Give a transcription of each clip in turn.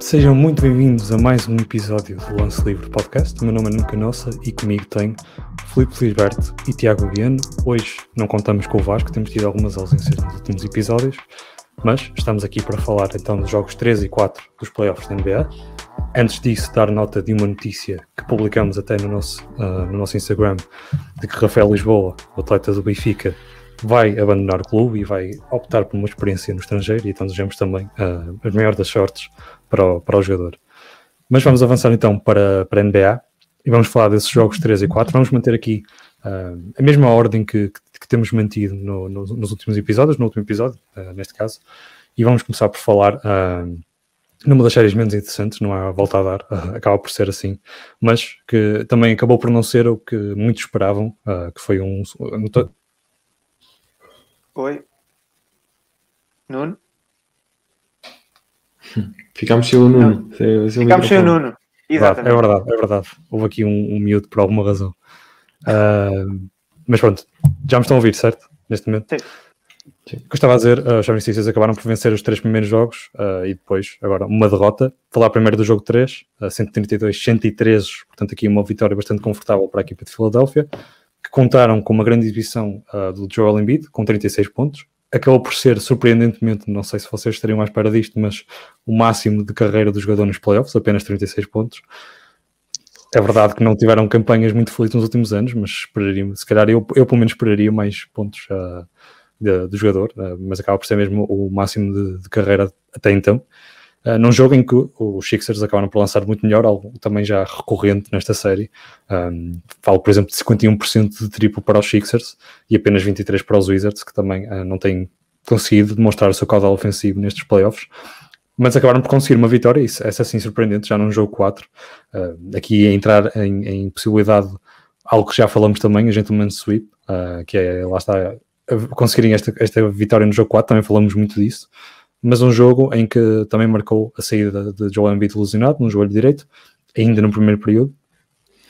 Sejam muito bem-vindos a mais um episódio do Lance Livre Podcast. O meu nome é Nunca Nossa e comigo tenho Filipe Lisberto e Tiago Viano. Hoje não contamos com o Vasco, temos tido algumas ausências nos últimos episódios, mas estamos aqui para falar então dos jogos 3 e 4 dos playoffs da NBA. Antes disso, dar nota de uma notícia que publicamos até no nosso, uh, no nosso Instagram, de que Rafael Lisboa, o atleta do Benfica, vai abandonar o clube e vai optar por uma experiência no estrangeiro e então desejamos também uh, as maiores das sortes para o, para o jogador. Mas vamos avançar então para, para a NBA e vamos falar desses jogos 3 e 4. Vamos manter aqui uh, a mesma ordem que, que, que temos mantido no, no, nos últimos episódios, no último episódio, uh, neste caso, e vamos começar por falar uh, numa das séries menos interessantes, não há volta a dar, acaba por ser assim, mas que também acabou por não ser o que muitos esperavam, que foi um. Oi. Nuno? Ficámos sem o Nuno. É. Ficámos sem o Nuno. Exatamente. É verdade, é verdade. Houve aqui um, um miúdo por alguma razão. Uh, mas pronto, já me estão a ouvir, certo? Neste momento? Sim. Sim. O que eu estava a dizer, uh, os Chaves acabaram por vencer os três primeiros jogos uh, e depois, agora, uma derrota. Falar primeiro do jogo 3, uh, 132-113, portanto, aqui uma vitória bastante confortável para a equipa de Filadélfia, que contaram com uma grande exibição uh, do Joel Embiid, com 36 pontos, acabou por ser surpreendentemente, não sei se vocês estariam à espera disto, mas o máximo de carreira do jogador nos playoffs, apenas 36 pontos. É verdade que não tiveram campanhas muito felizes nos últimos anos, mas esperaria, se calhar eu, eu pelo menos esperaria mais pontos uh, do jogador, uh, mas acaba por ser mesmo o máximo de, de carreira até então. Uh, num jogo em que os Sixers acabaram por lançar muito melhor, algo também já recorrente nesta série. Um, falo, por exemplo, de 51% de triplo para os Sixers e apenas 23% para os Wizards, que também uh, não têm conseguido demonstrar o seu caudal ofensivo nestes playoffs. Mas acabaram por conseguir uma vitória, isso, essa sim surpreendente, já num jogo 4. Uh, aqui a entrar em, em, possibilidade, algo que já falamos também, a Gentleman Sweep, que é, lá está, conseguirem esta, esta vitória no jogo 4, também falamos muito disso mas um jogo em que também marcou a saída de Joel Embiid ilusionado no joelho direito, ainda no primeiro período.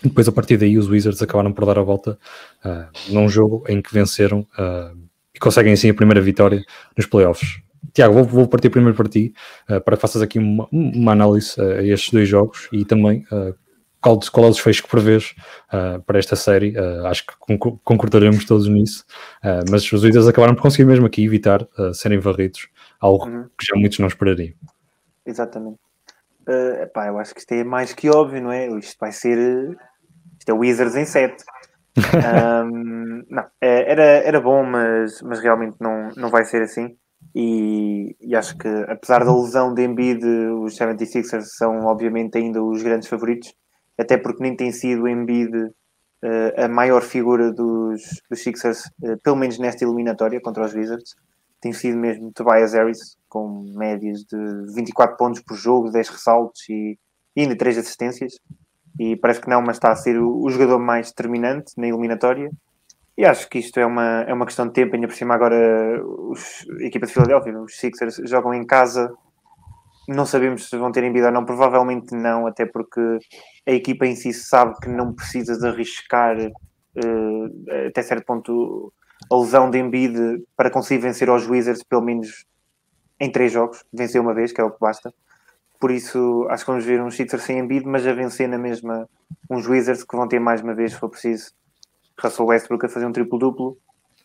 Depois, a partir daí, os Wizards acabaram por dar a volta uh, num jogo em que venceram uh, e conseguem assim a primeira vitória nos playoffs. Tiago, vou, vou partir primeiro para ti, uh, para que faças aqui uma, uma análise a estes dois jogos e também qual, qual é o desfecho que prevês uh, para esta série. Uh, acho que concordaremos todos nisso. Uh, mas os Wizards acabaram por conseguir mesmo aqui evitar serem varridos algo uhum. que já muitos não esperariam. Exatamente. Uh, epá, eu acho que isto é mais que óbvio, não é? Isto vai ser. Isto é Wizards em 7. um, não, é, era, era bom, mas, mas realmente não, não vai ser assim. E, e, acho que, apesar da lesão de Embiid, os 76ers são obviamente ainda os grandes favoritos, até porque nem tem sido o Embiid uh, a maior figura dos, dos Sixers, uh, pelo menos nesta eliminatória contra os Wizards tem sido mesmo Tobias Harris, com médias de 24 pontos por jogo, 10 ressaltos e, e ainda 3 assistências. E parece que não, mas está a ser o, o, jogador mais determinante na eliminatória. E acho que isto é uma, é uma questão de tempo, ainda por cima agora os, a equipa de Filadélfia, os Sixers, jogam em casa. Não sabemos se vão ter embido ou não, provavelmente não, até porque a equipa em si sabe que não precisa de arriscar uh, até certo ponto a lesão de Embiid para conseguir vencer aos Wizards pelo menos em três jogos, vencer uma vez, que é o que basta. Por isso, acho que vamos ver uns Sixers sem Embiid, mas a vencer na mesma uns Wizards que vão ter mais uma vez, se for preciso, Russell Westbrook a fazer um triplo-duplo.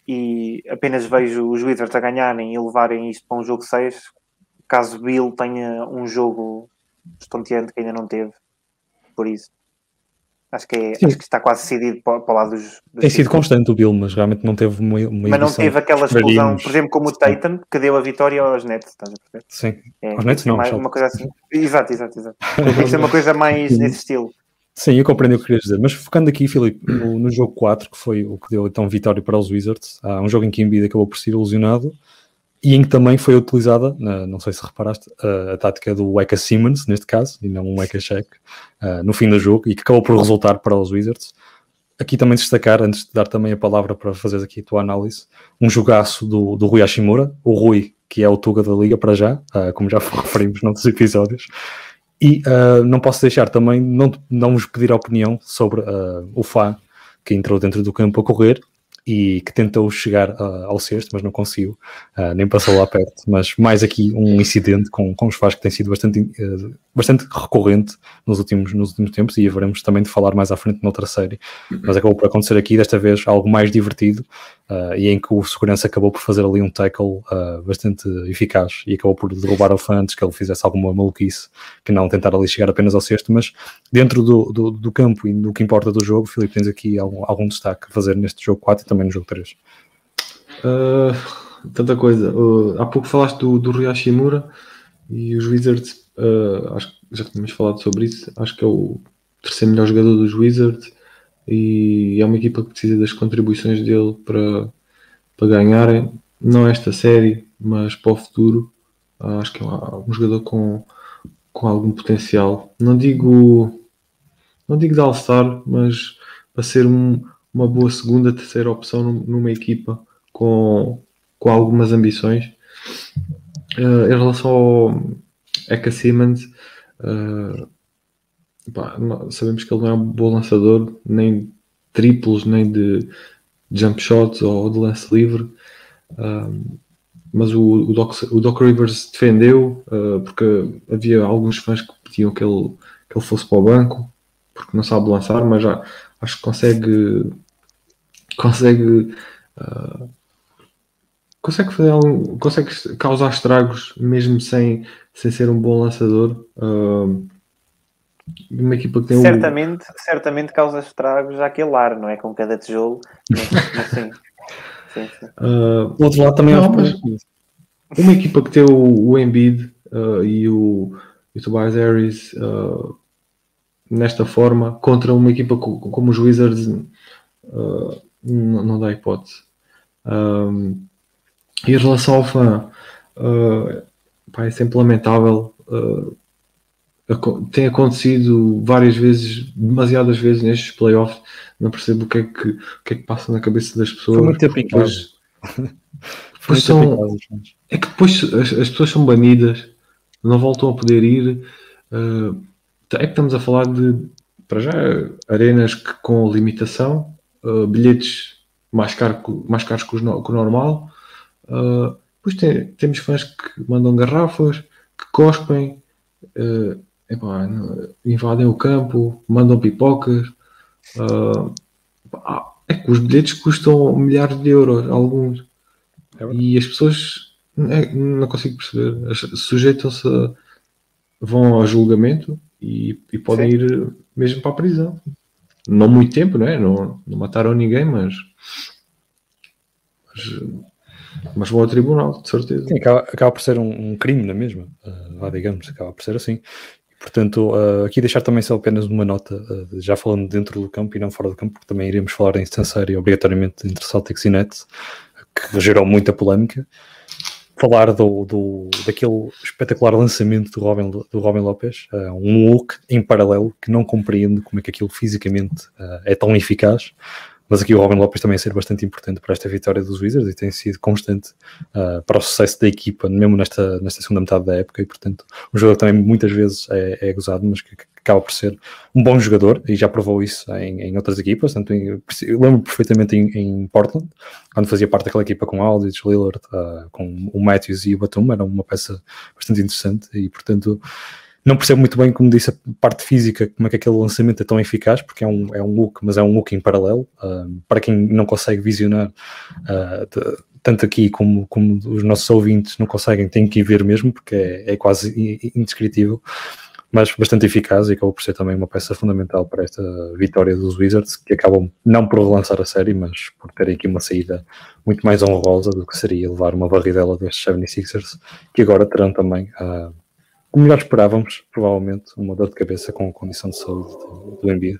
E apenas vejo os Wizards a ganharem e levarem isto para um jogo 6, caso Bill tenha um jogo estonteante que ainda não teve. Por isso. Acho que, é, acho que está quase decidido para, para o lado dos, dos Tem sido constante o Bill, mas realmente não teve uma, uma Mas não teve aquela explosão, por exemplo, como o Tatum, que deu a vitória aos Nets, estás a perceber? Sim, é, aos Nets não. Mais, uma coisa assim. Exato, exato, exato. Tem que ser uma coisa mais nesse estilo. Sim, eu compreendo o que querias dizer, mas focando aqui, Filipe, no, no, jogo 4, que foi o que deu então vitória para os Wizards, há um jogo em que Embiid acabou por ser ilusionado, e em que também foi utilizada, não sei se reparaste, a, tática do Eka Simmons, neste caso, e não um Eka Check, no fim do jogo, e que acabou por resultar para os Wizards. Aqui também destacar, antes de dar também a palavra para fazer aqui a tua análise, um jogaço do, do Rui Hashimura, o Rui, que é o Tuga da Liga para já, como já referimos noutros episódios. E uh, não posso deixar também, não, não vos pedir a opinião sobre o Fá, que entrou dentro do campo a correr, e que tentou chegar uh, ao sexto, mas não conseguiu, uh, nem passou lá perto. Mas mais aqui um incidente com, com os Faz que tem sido bastante, uh, bastante recorrente nos últimos, nos últimos tempos e haveremos também de falar mais à frente noutra série. Mas acabou por acontecer aqui, desta vez, algo mais divertido e em que o segurança acabou por fazer ali um tackle bastante eficaz e acabou por derrubar o fã antes que ele fizesse alguma maluquice que não tentar ali chegar apenas ao sexto. Mas dentro do, do, do campo e do que importa do jogo, Filipe, tens aqui algum, algum destaque a fazer neste jogo 4 também no jogo 3? Uh, ah, tanta coisa. Uh, há pouco falaste do, do Rui Hashimura e os Wizards, uh, acho que já tínhamos falado sobre isso. Acho que é o terceiro melhor jogador dos Wizards e é uma equipa que precisa das contribuições dele para, para ganharem. Não esta série, mas para o futuro. acho que é um jogador com, com algum potencial. Não digo, não digo de All-Star, mas para ser um, uma boa segunda, terceira opção numa equipa com, com algumas ambições. Uh, em relação ao Eka Simmons, uh, pá, sabemos que ele não é um bom lançador, nem triplos, nem de jump shots ou de lance livre. Uh, mas o, o, Doc, o Doc Rivers defendeu porque havia alguns fãs que pediam que ele, que ele fosse para o banco porque não sabe lançar, mas já acho que consegue consegue uh, consegue fazer algum, consegue causar estragos mesmo sem, sem ser um bom lançador. Uh, uma equipa que tem certamente, um... certamente causa estragos àquele ar, não é? Com cada tijolo, mas, sim. sim, sim. Uh, outro lado também não, mas, uma equipa que tem o, o Embiid uh, e o, o Tobias Harris uh, nesta forma contra uma equipa como os Wizards uh, não, não dá hipótese. Um, e em relação ao fã, uh, pá, é sempre lamentável. Tem acontecido várias vezes, demasiadas vezes nestes playoffs. Não percebo o que é que, o que, é que passa na cabeça das pessoas. Foi muito em casa. Depois são, é que depois as, as, pessoas são banidas, não voltam a poder ir. Uh, é que estamos a falar de, para já, arenas que, com limitação, uh, bilhetes mais, caro, mais caros que, o, que o normal. Uh, depois tem, temos fãs que mandam garrafas, que cospem, uh, epá, invadem o campo, mandam pipocas. Uh, é que os bilhetes custam milhares de euros, alguns. É e as pessoas é, não consigo perceber. Sujeitam-se, vão ao julgamento e, e podem Sim. ir mesmo para a prisão não muito tempo, não é? Não, não mataram ninguém, mas, mas, mas vão ao tribunal, de certeza. Sim, acaba, acaba por ser um, um crime, não é mesmo? Uh, digamos, acaba por ser assim. Portanto, uh, aqui deixar também só apenas uma nota, uh, já falando dentro do campo e não fora do campo, porque também iremos falar em instância obrigatoriamente entre Celtics e Nets, que gerou muita polémica. Falar do, do, daquele espetacular lançamento do Robin, do Robin Lopes, uh, um look em paralelo que não compreendo como é que aquilo fisicamente é tão eficaz, mas aqui o Robin Lopes também ser bastante importante para esta vitória dos Wizards e tem sido constante uh, para o sucesso da equipa, mesmo nesta, nesta segunda metade da época, e portanto um jogador que também muitas vezes é, é gozado, mas que, que, acaba por ser um bom jogador e já provou isso em, em outras equipas, tanto em, eu lembro perfeitamente em, em, Portland, quando fazia parte daquela equipa com Aldridge, Lillard, uh, com o Matthews e o Batum, era uma peça bastante interessante e portanto não percebo muito bem, como disse, a parte física, como é que aquele lançamento é tão eficaz, porque é um, é um look, mas é um look em paralelo. Uh, para quem não consegue visionar, uh, de, tanto aqui como, como os nossos ouvintes não conseguem, tem que ir ver mesmo, porque é, é quase indescritível, mas bastante eficaz e acabou por ser também uma peça fundamental para esta vitória dos Wizards, que acabam não por relançar a série, mas por terem aqui uma saída muito mais honrosa do que seria levar uma barridela destes 76ers, que agora terão também. Uh, como já esperávamos, provavelmente, uma dor de cabeça com a condição de saúde do, do Embiid.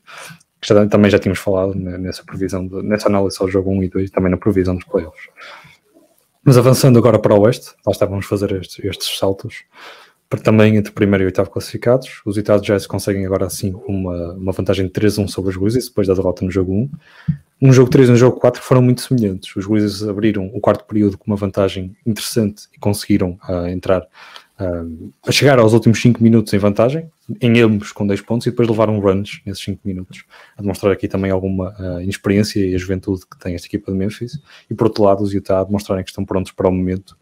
Que já, também já tínhamos falado nessa previsão, de, nessa análise ao jogo 1 e 2 e também na previsão dos playoffs. Mas avançando agora para o Oeste, lá estávamos a fazer estes, estes saltos, também entre primeiro e oitavo classificados. Os Utah Jazz conseguem agora assim uma, uma vantagem de 3-1 sobre os Grizzlies depois da derrota no jogo 1. No jogo 3 e no jogo 4 foram muito semelhantes. Os Grizzlies abriram o quarto período com uma vantagem interessante e conseguiram uh, entrar a chegar aos últimos 5 minutos em vantagem, em ambos com 10 pontos, e depois levar um runs nesses 5 minutos, a demonstrar aqui também alguma uh, inexperiência e a juventude que tem esta equipa de Memphis, e por outro lado os Utah a demonstrarem que estão prontos para o momento,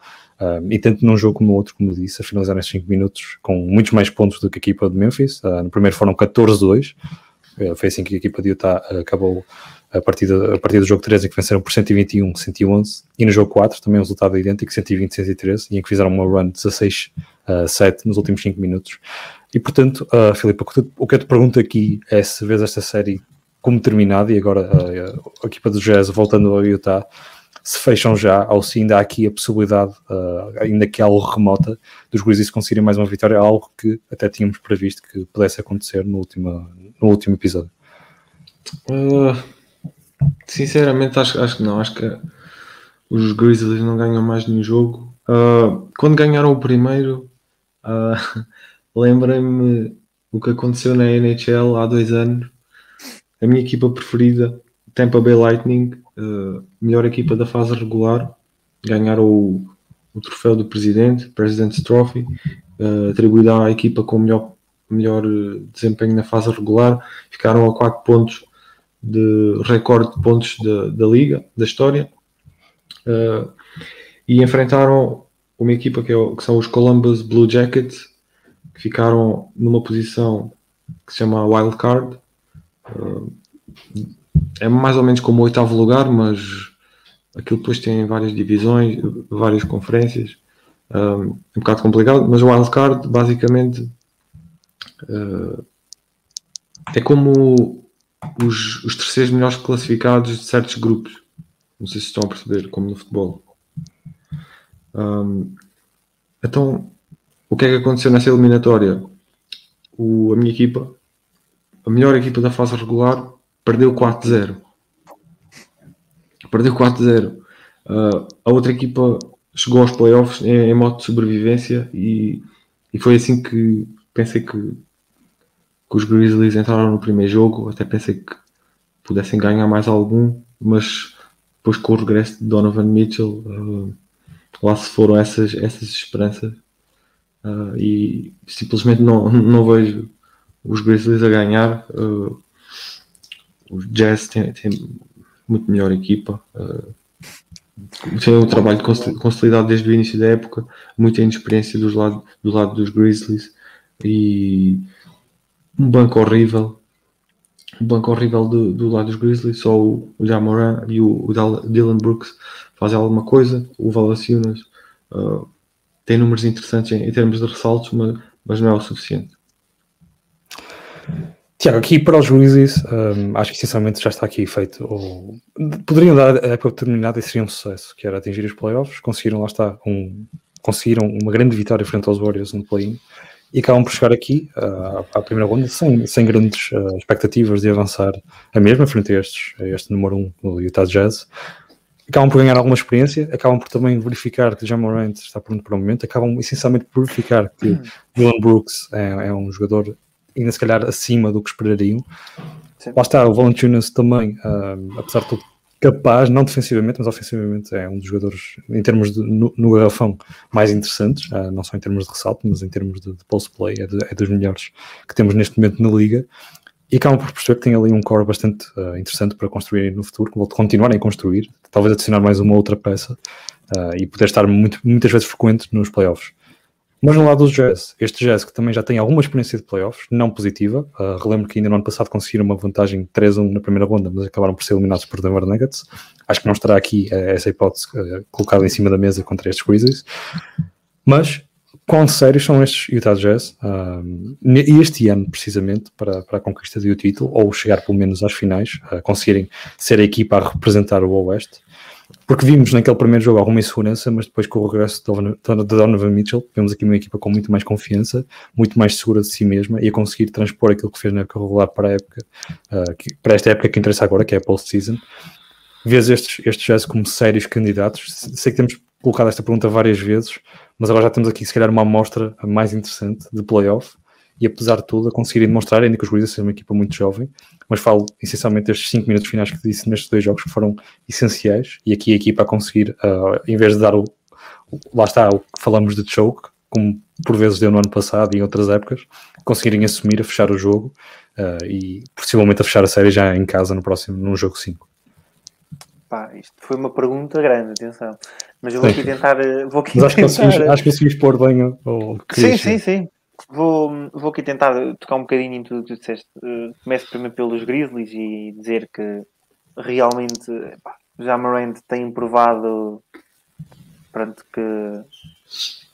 e tanto num jogo como no outro, como disse, a finalizar nesses 5 minutos com muitos mais pontos do que a equipa de Memphis, uh, no primeiro foram 14-2, uh, foi assim que a equipa de Utah acabou a partir, a partir do jogo 3 em que venceram por 121, 111 e no jogo 4 também um resultado idêntico, 120, 113 e em que fizeram uma run 16, uh, 7 nos últimos 5 minutos e portanto, uh, Filipe, o que eu te pergunto aqui é se vês esta série como terminada e agora uh, a equipa do Jazz voltando ao Utah se fecham já ou se ainda há aqui a possibilidade, uh, ainda que algo remota, dos Grizzlies conseguirem mais uma vitória, algo que até tínhamos previsto que pudesse acontecer no último, no último episódio. Uh, Sinceramente, acho, acho que não. Acho que os Grizzlies não ganham mais nenhum jogo. Uh, quando ganharam o primeiro, uh, lembrei-me o que aconteceu na NHL há dois anos. A minha equipa preferida, Tampa Bay Lightning, uh, melhor equipa da fase regular, ganharam o, o troféu do presidente, President's Trophy, uh, à equipa com melhor, melhor desempenho na fase regular. Ficaram a 4 pontos de recorde de pontos da liga, da história, uh, e enfrentaram uma equipa que, é, que, são os Columbus Blue Jackets, que ficaram numa posição que se chama Wild Card. Uh, é mais ou menos como o oitavo lugar, mas aquilo depois tem várias divisões, várias conferências. Um, é um bocado complicado, mas o Wild Card basicamente uh, é como os, os terceiros melhores classificados de certos grupos. Não sei se estão a perceber, como no futebol. Um, então, o que é que aconteceu nessa eliminatória? O, a minha equipa, a melhor equipa da fase regular, perdeu 4-0. Perdeu 4-0. Uh, a outra equipa chegou aos playoffs em, em modo de sobrevivência e, e foi assim que pensei que que os Grizzlies entraram no primeiro jogo, até pensei que pudessem ganhar mais algum, mas depois com o regresso de Donovan Mitchell, uh, lá se foram essas, essas esperanças uh, e simplesmente não, não vejo os Grizzlies a ganhar. Uh, os Jazz têm, têm muito melhor equipa. Uh, tem um trabalho consolidado desde o início da época, muita inexperiência dos lado, do lado dos Grizzlies e um banco horrível. Um banco horrível do, do lado dos Grizzlies. Só o, o Jamoran e o, o, Dylan Brooks fazem alguma coisa. O Valanciunas uh, tem números interessantes em, em, termos de ressaltos, mas, mas não é o suficiente. Tiago, aqui para os Grizzlies, um, acho que essencialmente já está aqui feito. Ou, poderiam dar a época terminada e seria um sucesso, que era atingir os playoffs. Conseguiram, lá está, um, conseguiram uma grande vitória frente aos Warriors no play-in e acabam por chegar aqui uh, à primeira ronda sem, sem grandes uh, expectativas de avançar a mesma frente a, estes, a este número 1 um, do Utah Jazz. Acabam por ganhar alguma experiência, acabam por também verificar que Jamal Morant está pronto para o momento, acabam essencialmente por verificar que uhum. Dylan Brooks é, é, um jogador ainda se calhar acima do que esperariam. Sim. Lá está, o Valanciunas também, uh, apesar de tudo, capaz, não defensivamente, mas ofensivamente é um dos jogadores, em termos de no, no garrafão, mais interessantes, uh, não só em termos de ressalto, mas em termos de, de post play, é, de, é, dos melhores que temos neste momento na liga. E acabam por perceber que tem ali um core bastante uh, interessante para construir no futuro, que vou continuar a construir, talvez adicionar mais uma outra peça uh, e poder estar muito, muitas vezes frequente nos playoffs. Mas no lado dos Jazz, este Jazz que também já tem alguma experiência de playoffs, não positiva, uh, relembro que ainda no ano passado conseguiram uma vantagem 3-1 na primeira ronda, mas acabaram por ser eliminados por Denver Nuggets. Acho que não estará aqui uh, essa hipótese uh, colocada em cima da mesa contra estes Grizzlies. Mas quão sérios são estes Utah Jazz e este ano, precisamente, para, para a conquista do título, ou chegar pelo menos às finais, conseguirem ser a equipa a representar o Oeste. Porque vimos naquele primeiro jogo alguma insegurança, mas depois com o regresso de Donovan Mitchell, vemos aqui uma equipa com muito mais confiança, muito mais segura de si mesma e a conseguir transpor aquilo que fez na época regular para, a época, uh, que, para esta época que interessa agora, que é a post-season. Vês estes, estes jazz como sérios candidatos? Sei que temos colocado esta pergunta várias vezes, mas agora já temos aqui, se calhar, uma amostra mais interessante de playoff e apesar de tudo a conseguirem demonstrar, ainda que os Grizzlies sejam uma equipa muito jovem, mas falo essencialmente destes 5 minutos finais que disse nestes dois jogos que foram essenciais e aqui a equipa a conseguir, uh, em vez de dar o, o, lá está o que falamos de choke, como por vezes deu no ano passado e em outras épocas, conseguirem assumir a fechar o jogo uh, e possivelmente a fechar a série já em casa no próximo, num jogo 5. Pá, isto foi uma pergunta grande, atenção. Mas eu vou aqui tentar. Eh, vou aqui Mas acho, tentar... que acho que conseguimos pôr bem o. Sim, sim, sim. Vou, vou aqui tentar tocar um bocadinho em tudo que tu disseste. Uh, começo primeiro pelos Grizzlies e dizer que realmente pá, já Morant tem provado pronto, que,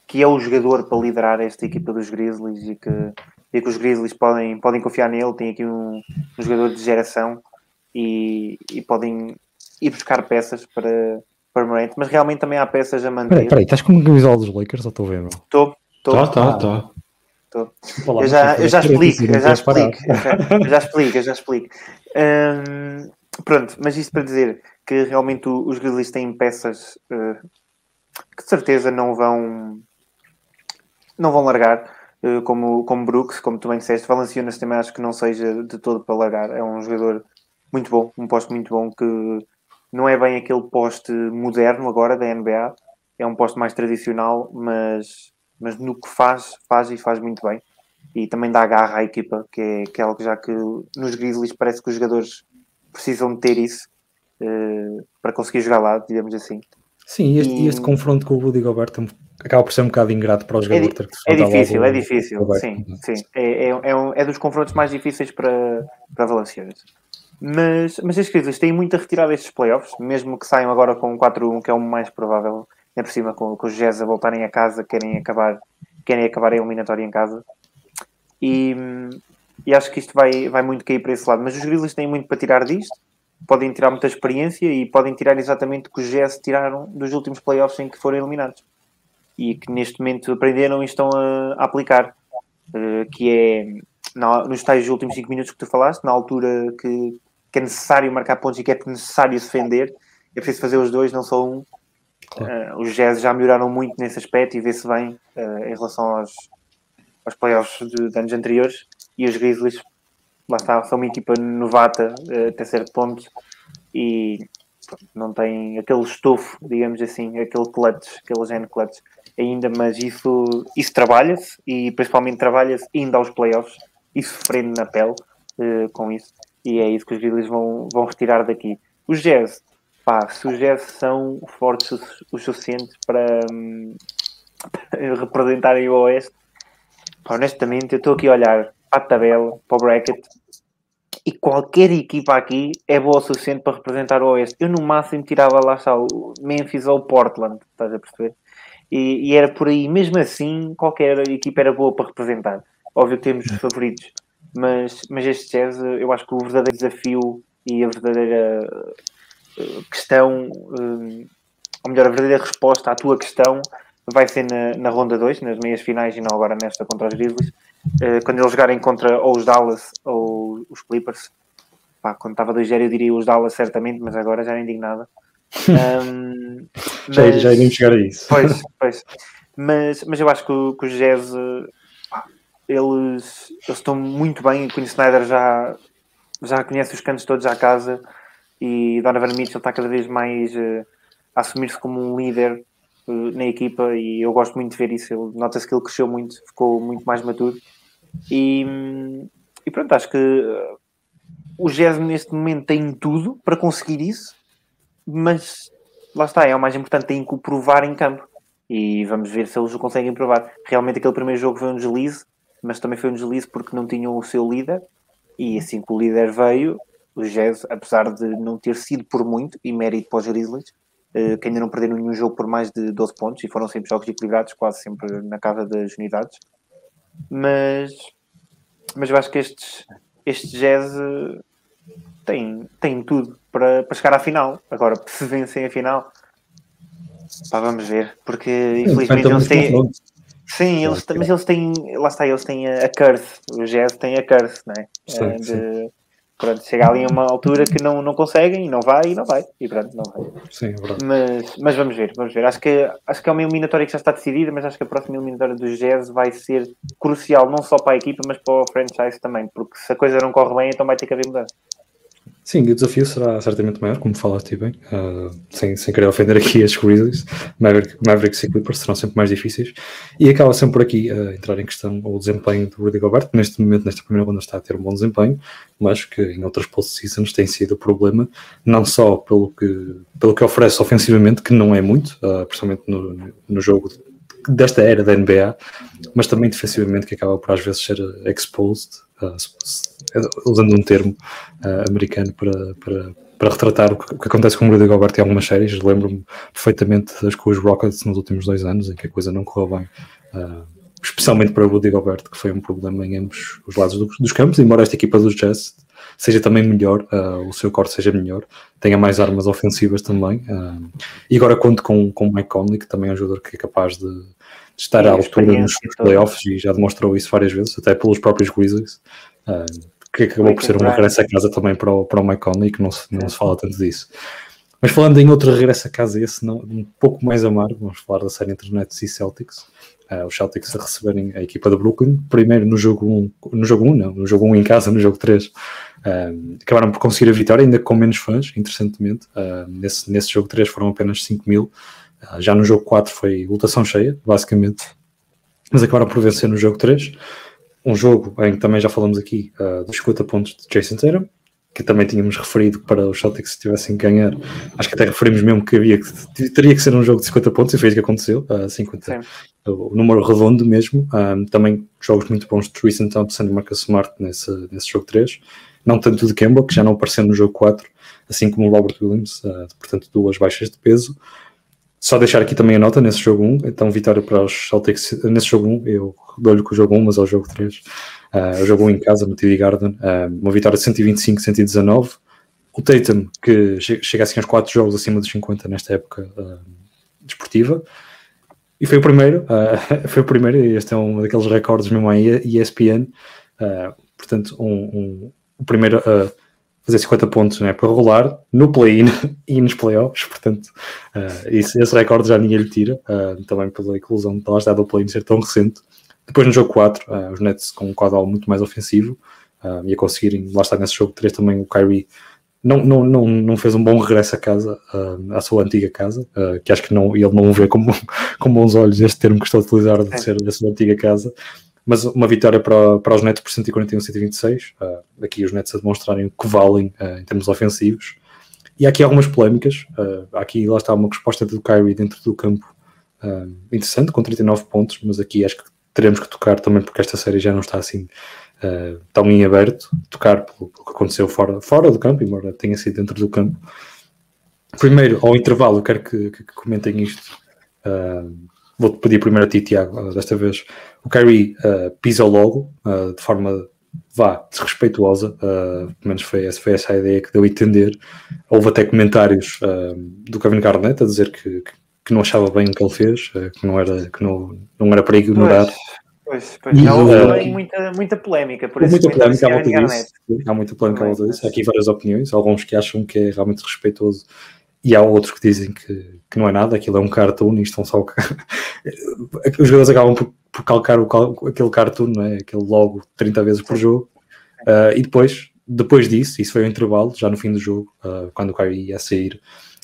que é o jogador para liderar esta equipa dos Grizzlies e que, e que os Grizzlies podem, podem confiar nele. Tem aqui um, um jogador de geração e, e podem ir buscar peças para, para Morant, mas realmente também há peças a manter. Peraí, peraí estás com uma camisola dos Lakers ou estou a ver? Estou, estou. Tá, tá, tá. Eu já, eu já explico, eu já explico, eu já explico, eu já explico. Hum, pronto, mas isto para dizer que realmente os Grizzlies têm peças uh, que de certeza não vão não vão largar, uh, como, como Brooks, como tu bem disseste, Valenciunas também acho que não seja de todo para largar, é um jogador muito bom, um poste muito bom que não é bem aquele poste moderno agora da NBA, é um poste mais tradicional, mas, mas no que faz, faz e faz muito bem. E também dá garra à equipa, que é, que é algo já que nos Grizzlies parece que os jogadores precisam de ter isso uh, para conseguir jogar lá, digamos assim. Sim, e este, e... este confronto com o Rudy Gobert acaba por ser um bocado ingrato para os jogadores. É, é difícil, é difícil, sim, sim. É, é, é, um, é, dos confrontos mais difíceis para, para Valencianas. Mas, mas as Grizzlies têm muito a retirar destes playoffs, mesmo que saiam agora com 4-1, que é o mais provável, é por cima com, com os Jazz a voltarem a casa, querem acabar, querem acabar a eliminatória em casa. E, e acho que isto vai, vai muito cair para esse lado. Mas os Grizzlies têm muito para tirar disto, podem tirar muita experiência e podem tirar exatamente o que os Jazz tiraram dos últimos playoffs em que foram eliminados. E que neste momento aprenderam e estão a, a aplicar. Uh, que é na, nos tais últimos 5 minutos que tu falaste, na altura que, que é necessário marcar pontos e que é necessário defender, é preciso fazer os dois, não só um. Uh, os Jazz já melhoraram muito nesse aspecto e vê-se bem uh, em relação aos, aos playoffs de, de, anos anteriores. E os Grizzlies, lá está, são uma equipa novata uh, até certo ponto e não tem aquele estofo, digamos assim, aquele clutch, aquele gene clutch ainda, mas isso, isso trabalha-se e principalmente trabalha-se ainda aos playoffs e sofrendo na pele com isso e é isso que os Grizzlies vão, vão retirar daqui. Os Jazz, pá, os Jazz são fortes o, suficiente para, hum, representarem o Oeste, pá, honestamente, eu estou aqui a olhar para a tabela, para o bracket, e qualquer equipa aqui é boa o suficiente para representar o Oeste. Eu no máximo tirava lá só o Memphis ou o Portland, estás a perceber? E, e, era por aí, mesmo assim, qualquer equipa era boa para representar. Óbvio que temos favoritos, mas, mas este jazz, eu acho que o verdadeiro desafio e a verdadeira questão, eh, ou melhor, a verdadeira resposta à tua questão vai ser na, na ronda 2, nas meias finais e não agora nesta contra os Grizzlies, eh, quando eles jogarem contra ou os Dallas ou os Clippers. Pá, quando estava 2-0 eu diria os Dallas certamente, mas agora já nem digo nada. Um, mas, já, já iremos chegar a isso. Pois, pois. Mas, mas eu acho que, que o Jazz eles, eles estão muito bem. O Snyder já, já conhece os cantos todos à casa e Donovan Mitchell está cada vez mais uh, a assumir-se como um líder uh, na equipa e eu gosto muito de ver isso. Nota-se que ele cresceu muito, ficou muito mais maduro. E, e pronto, acho que uh, o Jazz neste momento tem tudo para conseguir isso, mas lá está, é o mais importante, tem que o provar em campo. E vamos ver se eles o conseguem provar. Realmente aquele primeiro jogo foi um deslize, mas também foi um deslize porque não tinham o seu líder. E assim que o líder veio, o Jazz, apesar de não ter sido por muito, e mérito para os Grizzlies, eh, que ainda não perderam nenhum jogo por mais de 12 pontos e foram sempre jogos equilibrados, quase sempre na casa das unidades. Mas, mas eu acho que estes, este Jazz eh, tem, tem tudo para, para chegar à final. Agora, se vencem a final, pá, vamos ver, porque infelizmente eles têm. Sim, eles, mas eles têm, lá está, eles têm a, a curse, o Jazz tem a curse, não é? Sim, eh, de, sim. Pronto, chega ali a uma altura que não, não conseguem e não vai e não vai, e pronto, não vai. Sim, é. Mas, mas vamos ver, vamos ver. Acho que, acho que é uma eliminatória que já está decidida, mas acho que a próxima eliminatória do Jazz vai ser crucial, não só para a equipa, mas para o franchise também, porque se a coisa não corre bem, então vai ter que haver mudança. Sim, o desafio será certamente maior, como falaste bem, uh, sem, sem querer ofender aqui as Grizzlies, Maverick, Mavericks e Clippers serão sempre mais difíceis, e acaba sempre por aqui uh, entrar em questão o desempenho do Rudy Gobert, neste momento, nesta primeira ronda está a ter um bom desempenho, mas que em outras postseasons tem sido o problema, não só pelo que, pelo que oferece ofensivamente, que não é muito, uh, principalmente no, no jogo desta era da NBA, mas também defensivamente que acaba por às vezes ser exposed, usando um termo uh, americano para, para, para retratar o que, o que, acontece com o Rudy Gobert em algumas séries. Lembro-me perfeitamente das com os Rockets nos últimos dois anos, em que a coisa não correu bem. Especialmente para o Rudy Gobert, que foi um problema em ambos os lados do, dos campos, embora esta equipa dos Jazz seja também melhor, uh, o seu corte seja melhor, tenha mais armas ofensivas também. Uh, e agora conto com, com o Mike Conley, que também é um jogador que é capaz de estar à altura nos playoffs e já demonstrou isso várias vezes, até pelos próprios Grizzlies, uh, que acabou por ser um regresso a casa também para o, para o Mike Conley, que não se, não se fala tanto disso. Mas falando em outro regresso a casa, esse não, um pouco mais amargo, vamos falar da série entre Nets e Celtics. Uh, os Celtics a receberem a equipa do Brooklyn, primeiro no jogo 1, no jogo 1 não, no jogo 1 em casa, no jogo 3, uh, acabaram por conseguir a vitória, ainda com menos fãs, interessantemente, uh, nesse, nesse jogo 3 foram apenas 5 mil, já no jogo 4 foi lotação cheia, basicamente, mas acabaram por vencer no jogo 3, um jogo em que também já falamos aqui dos 50 pontos de Jason Tatum, que também tínhamos referido para os Celtics se tivessem que ganhar, acho que até referimos mesmo que havia que teria que ser um jogo de 50 pontos e foi isso que aconteceu, uh, 50, Sim. o número redondo mesmo. Um, também jogos muito bons de Tristan Thompson e Marcus Smart nesse, nesse jogo 3, não tanto de Campbell, que já não apareceu no jogo 4, assim como o Robert Williams, uh, portanto, duas baixas de peso. Só deixar aqui também a nota nesse jogo 1, então vitória para os Celtics nesse jogo 1, eu dou-lhe com o jogo 1, mas ao jogo 3 Uh, jogou em casa no TD Garden, uh, uma vitória de 125-119. O Tatum, que chega assim aos 4 jogos acima dos 50 nesta época uh, desportiva. E foi o primeiro, uh, foi o primeiro, e este é um daqueles recordes mesmo à ESPN. portanto, um, um, o primeiro fazer 50 pontos né, para rolar no play-in e nos playoffs. Portanto, esse, esse recorde já ninguém lhe tira, também pela inclusão de lá está do play-in ser tão recente. Depois no jogo 4, uh, eh, os Nets com um quadro muito mais ofensivo uh, e a conseguirem, lá está nesse jogo 3 também o Kyrie não, não, não, não fez um bom regresso a casa, uh, à sua antiga casa, uh, que acho que não, ele não vê com, com bons olhos este termo que estou a utilizar de ser da sua antiga casa, mas uma vitória para, para os Nets por 141-126, uh, aqui os Nets a demonstrarem o que valem em termos ofensivos, e há aqui algumas polémicas, aqui lá está uma resposta do Kyrie dentro do campo interessante, com 39 pontos, mas aqui acho que teremos que tocar também, porque esta série já não está assim uh, tão em aberto, tocar pelo, pelo, que aconteceu fora, fora do campo, embora tenha sido dentro do campo. Primeiro, ao intervalo, quero que, que, comentem isto. Uh, vou pedir primeiro a ti, Tiago, desta vez. O Kyrie uh, pisa logo, uh, de forma vá, desrespeituosa, uh, pelo menos foi, foi essa a ideia que deu a entender. Houve até comentários uh, do Kevin Garnett a dizer que, que, não achava bem o que ele fez, que não era, que não, não era para ignorar. Pois, pois, já houve também muita, muita polémica por muita polémica volta disso. Há muita polémica à volta disso. Há aqui várias opiniões, alguns que acham que é realmente respeitoso e há outros que dizem que, que não é nada, aquilo é um cartoon e estão só. Os jogadores acabam por, por calcar o, aquele cartoon, não é? aquele logo 30 vezes por jogo. Uh, e depois, depois disso, isso foi o intervalo, já no fim do jogo, uh, quando o Kyrie ia sair,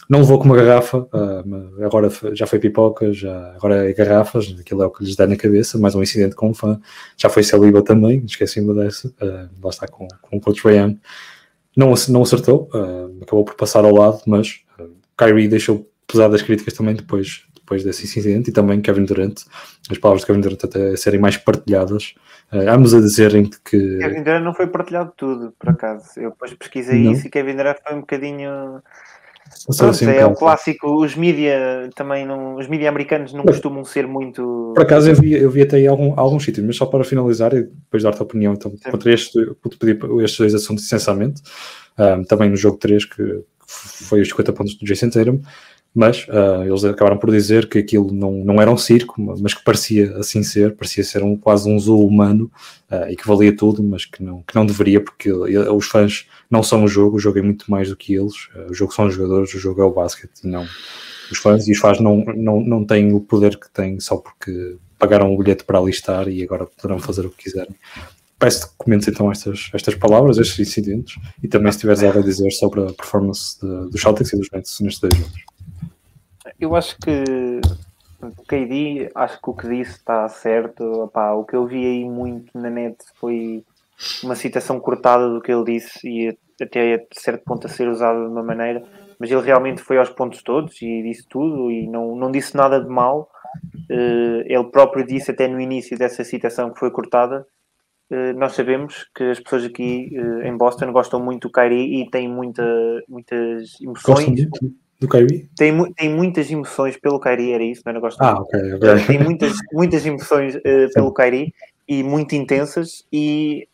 não levou com uma garrafa, uh, agora já foi pipoca, já, agora é garrafas, aquilo é o que lhes dá na cabeça, mais um incidente com um fã. Já foi saliva também, esqueci-me dessa, uh, lá está com, com o coach Ryan. Não, não acertou, acabou por passar ao lado, mas Kyrie deixou pesadas críticas também depois, depois desse incidente e também Kevin Durant, as palavras de Kevin Durant até serem mais partilhadas. Uh, ambos a dizerem que. Kevin Durant não foi partilhado tudo, por acaso. Eu depois pesquisei não. isso e Kevin Durant foi um bocadinho Pronto, assim, é o clássico, os mídia também não, os mídia americanos não mas, costumam ser muito. Por acaso eu vi, eu vi até algum, alguns sítios, mas só para finalizar e depois dar-te a opinião, então contra este, vou-te pedir estes dois assuntos essencialmente, um, também no jogo 3, que foi os 50 pontos do Jason Tatum, mas uh, eles acabaram por dizer que aquilo não, não era um circo, mas que parecia assim ser, parecia ser um, quase um zoo humano uh, e que valia tudo, mas que não, que não deveria, porque os fãs não são o jogo, o jogo é muito mais do que eles, uh, o jogo são os jogadores, o jogo é o basquete e não os fãs, e os fãs não, não, não têm o poder que têm só porque pagaram o bilhete para alistar e agora poderão fazer o que quiserem. peço que comentes então estas, estas palavras, estes incidentes, e também se tiveres algo a dizer sobre a performance dos Celtics e dos Nets nestes dois jogos. Eu acho que o KD, acho que o que disse está certo. O que eu vi aí muito na net foi uma citação cortada do que ele disse e até a certo ponto a ser usada de uma maneira, mas ele realmente foi aos pontos todos e disse tudo e não, não disse nada de mal. Uh, ele próprio disse até no início dessa citação que foi cortada. Uh, nós sabemos que as pessoas aqui uh, em Boston gostam muito do Kyrie e têm muita, muitas emoções. Do Kyrie? Tem, tem muitas emoções pelo Kyrie, era isso, não era? Gosto ah, ok, ok. Tem muitas, muitas emoções pelo Kyrie e muito intensas e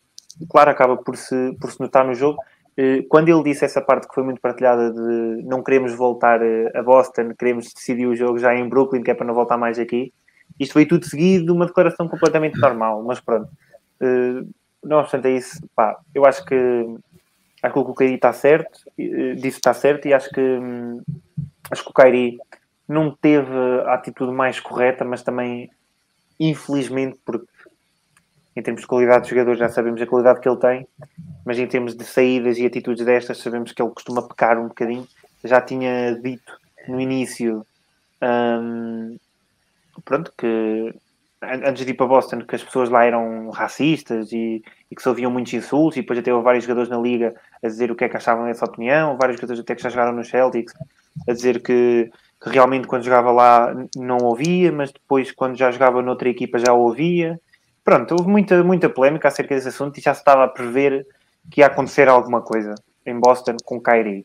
claro, acaba por se, por se notar no jogo. Eh, quando ele disse essa parte que foi muito partilhada de não queremos voltar eh, a Boston, queremos decidir o jogo já em Brooklyn, que é para não voltar mais aqui, isto foi tudo seguido de uma declaração completamente normal, mas pronto. Eh, não obstante é isso, pá, eu acho que acho que o Kairi está certo, disse está certo e acho que hum, acho que o Kairi não teve a atitude mais correta, mas também infelizmente porque em termos de qualidade de jogador, já sabemos a qualidade que ele tem, mas em termos de saídas e atitudes destas, sabemos que ele costuma pecar um bocadinho. Já tinha dito no início, hum, pronto, que antes de ir para Boston, que as pessoas lá eram racistas e, e, que se ouviam muitos insultos, e depois até houve vários jogadores na liga a dizer o que é que achavam dessa opinião, vários jogadores até que já jogaram no Celtics a dizer que, que realmente quando jogava lá não ouvia, mas depois quando já jogava noutra equipa já ouvia pronto, houve muita, muita polémica acerca desse assunto e já se estava a prever que ia acontecer alguma coisa em Boston com Kyrie.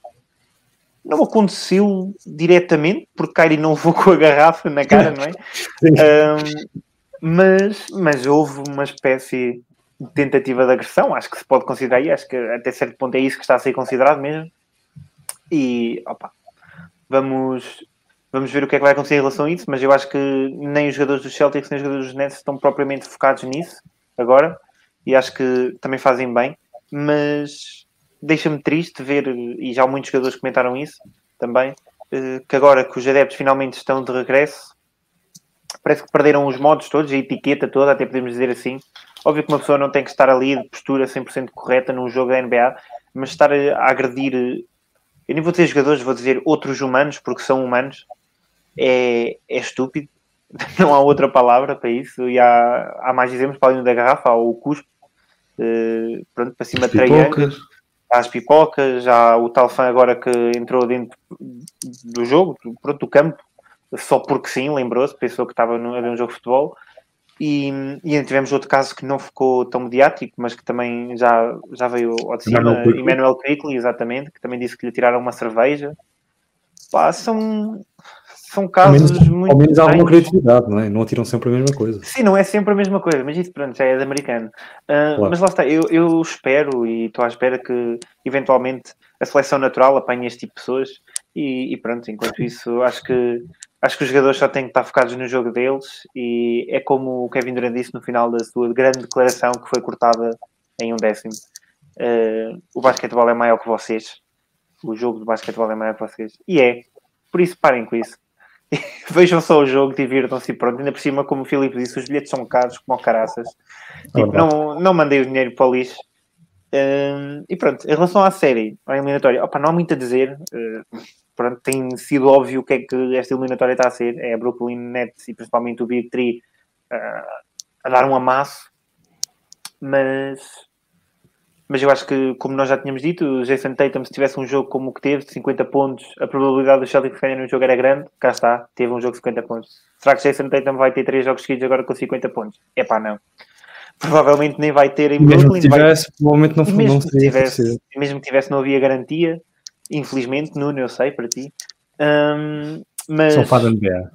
Não aconteceu diretamente, porque Kyrie não levou com a garrafa na cara, não é? Um, mas, mas houve uma espécie de tentativa de agressão, acho que se pode considerar, e acho que até certo ponto é isso que está a ser considerado mesmo. E, opa, vamos, Vamos ver o que é que vai acontecer em relação a isso, mas eu acho que nem os jogadores dos Celtics nem os jogadores dos Nets estão propriamente focados nisso agora e acho que também fazem bem, mas deixa-me triste ver, e já muitos jogadores comentaram isso também, eh, que agora que os adeptos finalmente estão de regresso, parece que perderam os modos todos, a etiqueta toda, até podemos dizer assim. Óbvio que uma pessoa não tem que estar ali de postura 100% correta num jogo da NBA, mas estar a agredir, eu nem vou dizer jogadores, vou dizer outros humanos, porque são humanos, é, é estúpido. Não há outra palavra para isso. E há, há mais exemplos para além da garrafa, há o cuspo, uh, pronto, para cima de há as pipocas, há o tal fã agora que entrou dentro do jogo, pronto, do campo, só porque sim, lembrou-se, pensou que estava a ver um jogo de futebol. E, e tivemos outro caso que não ficou tão mediático, mas que também já, já veio ao de cima, Emmanuel Quickly, exatamente, que também disse que lhe tiraram uma cerveja. Pá, são, são casos ao menos, muito. Ao menos há alguma criatividade, não é? Não atiram sempre a mesma coisa. Sim, não é sempre a mesma coisa, mas isso pronto, já é de americano. Uh, claro. Mas lá está, eu, eu espero e estou à espera que eventualmente a seleção natural apanhe este tipo de pessoas e, e, pronto, enquanto isso acho que acho que os jogadores só têm que estar focados no jogo deles e é como o Kevin Durant disse no final da sua grande declaração que foi cortada em um décimo. Uh, o basquetebol é maior que vocês. O jogo de basquetebol é maior que vocês. E é. Por isso parem com isso. vejam só o jogo, divirtam-se e pronto. Ainda por cima, como o Filipe disse, os bilhetes são caros como caraças. Tipo, não, não mandei o dinheiro para o lixo. Um, e pronto, em relação à série, à eliminatória, opa, não há muito a dizer. Uh, pronto, tem sido óbvio o que é que esta eliminatória está a ser. É a Brooklyn Nets e principalmente o Big Three uh, a dar um amasso. Mas mas eu acho que, como nós já tínhamos dito, o Jason Tatum, se tivesse um jogo como o que teve, de 50 pontos, a probabilidade do Celtics ganhar no jogo era grande. Cá está, teve um jogo de 50 pontos. Será que Jason Tatum vai ter 3 jogos seguidos agora com 50 pontos? É pá, não. Provavelmente nem vai ter em Brooklyn. Mesmo que tivesse, vai... provavelmente não, mesmo não que tivesse, Mesmo que tivesse, não havia garantia. Infelizmente, Nuno, eu sei, para ti. Um, mas... Sou fã da NBA.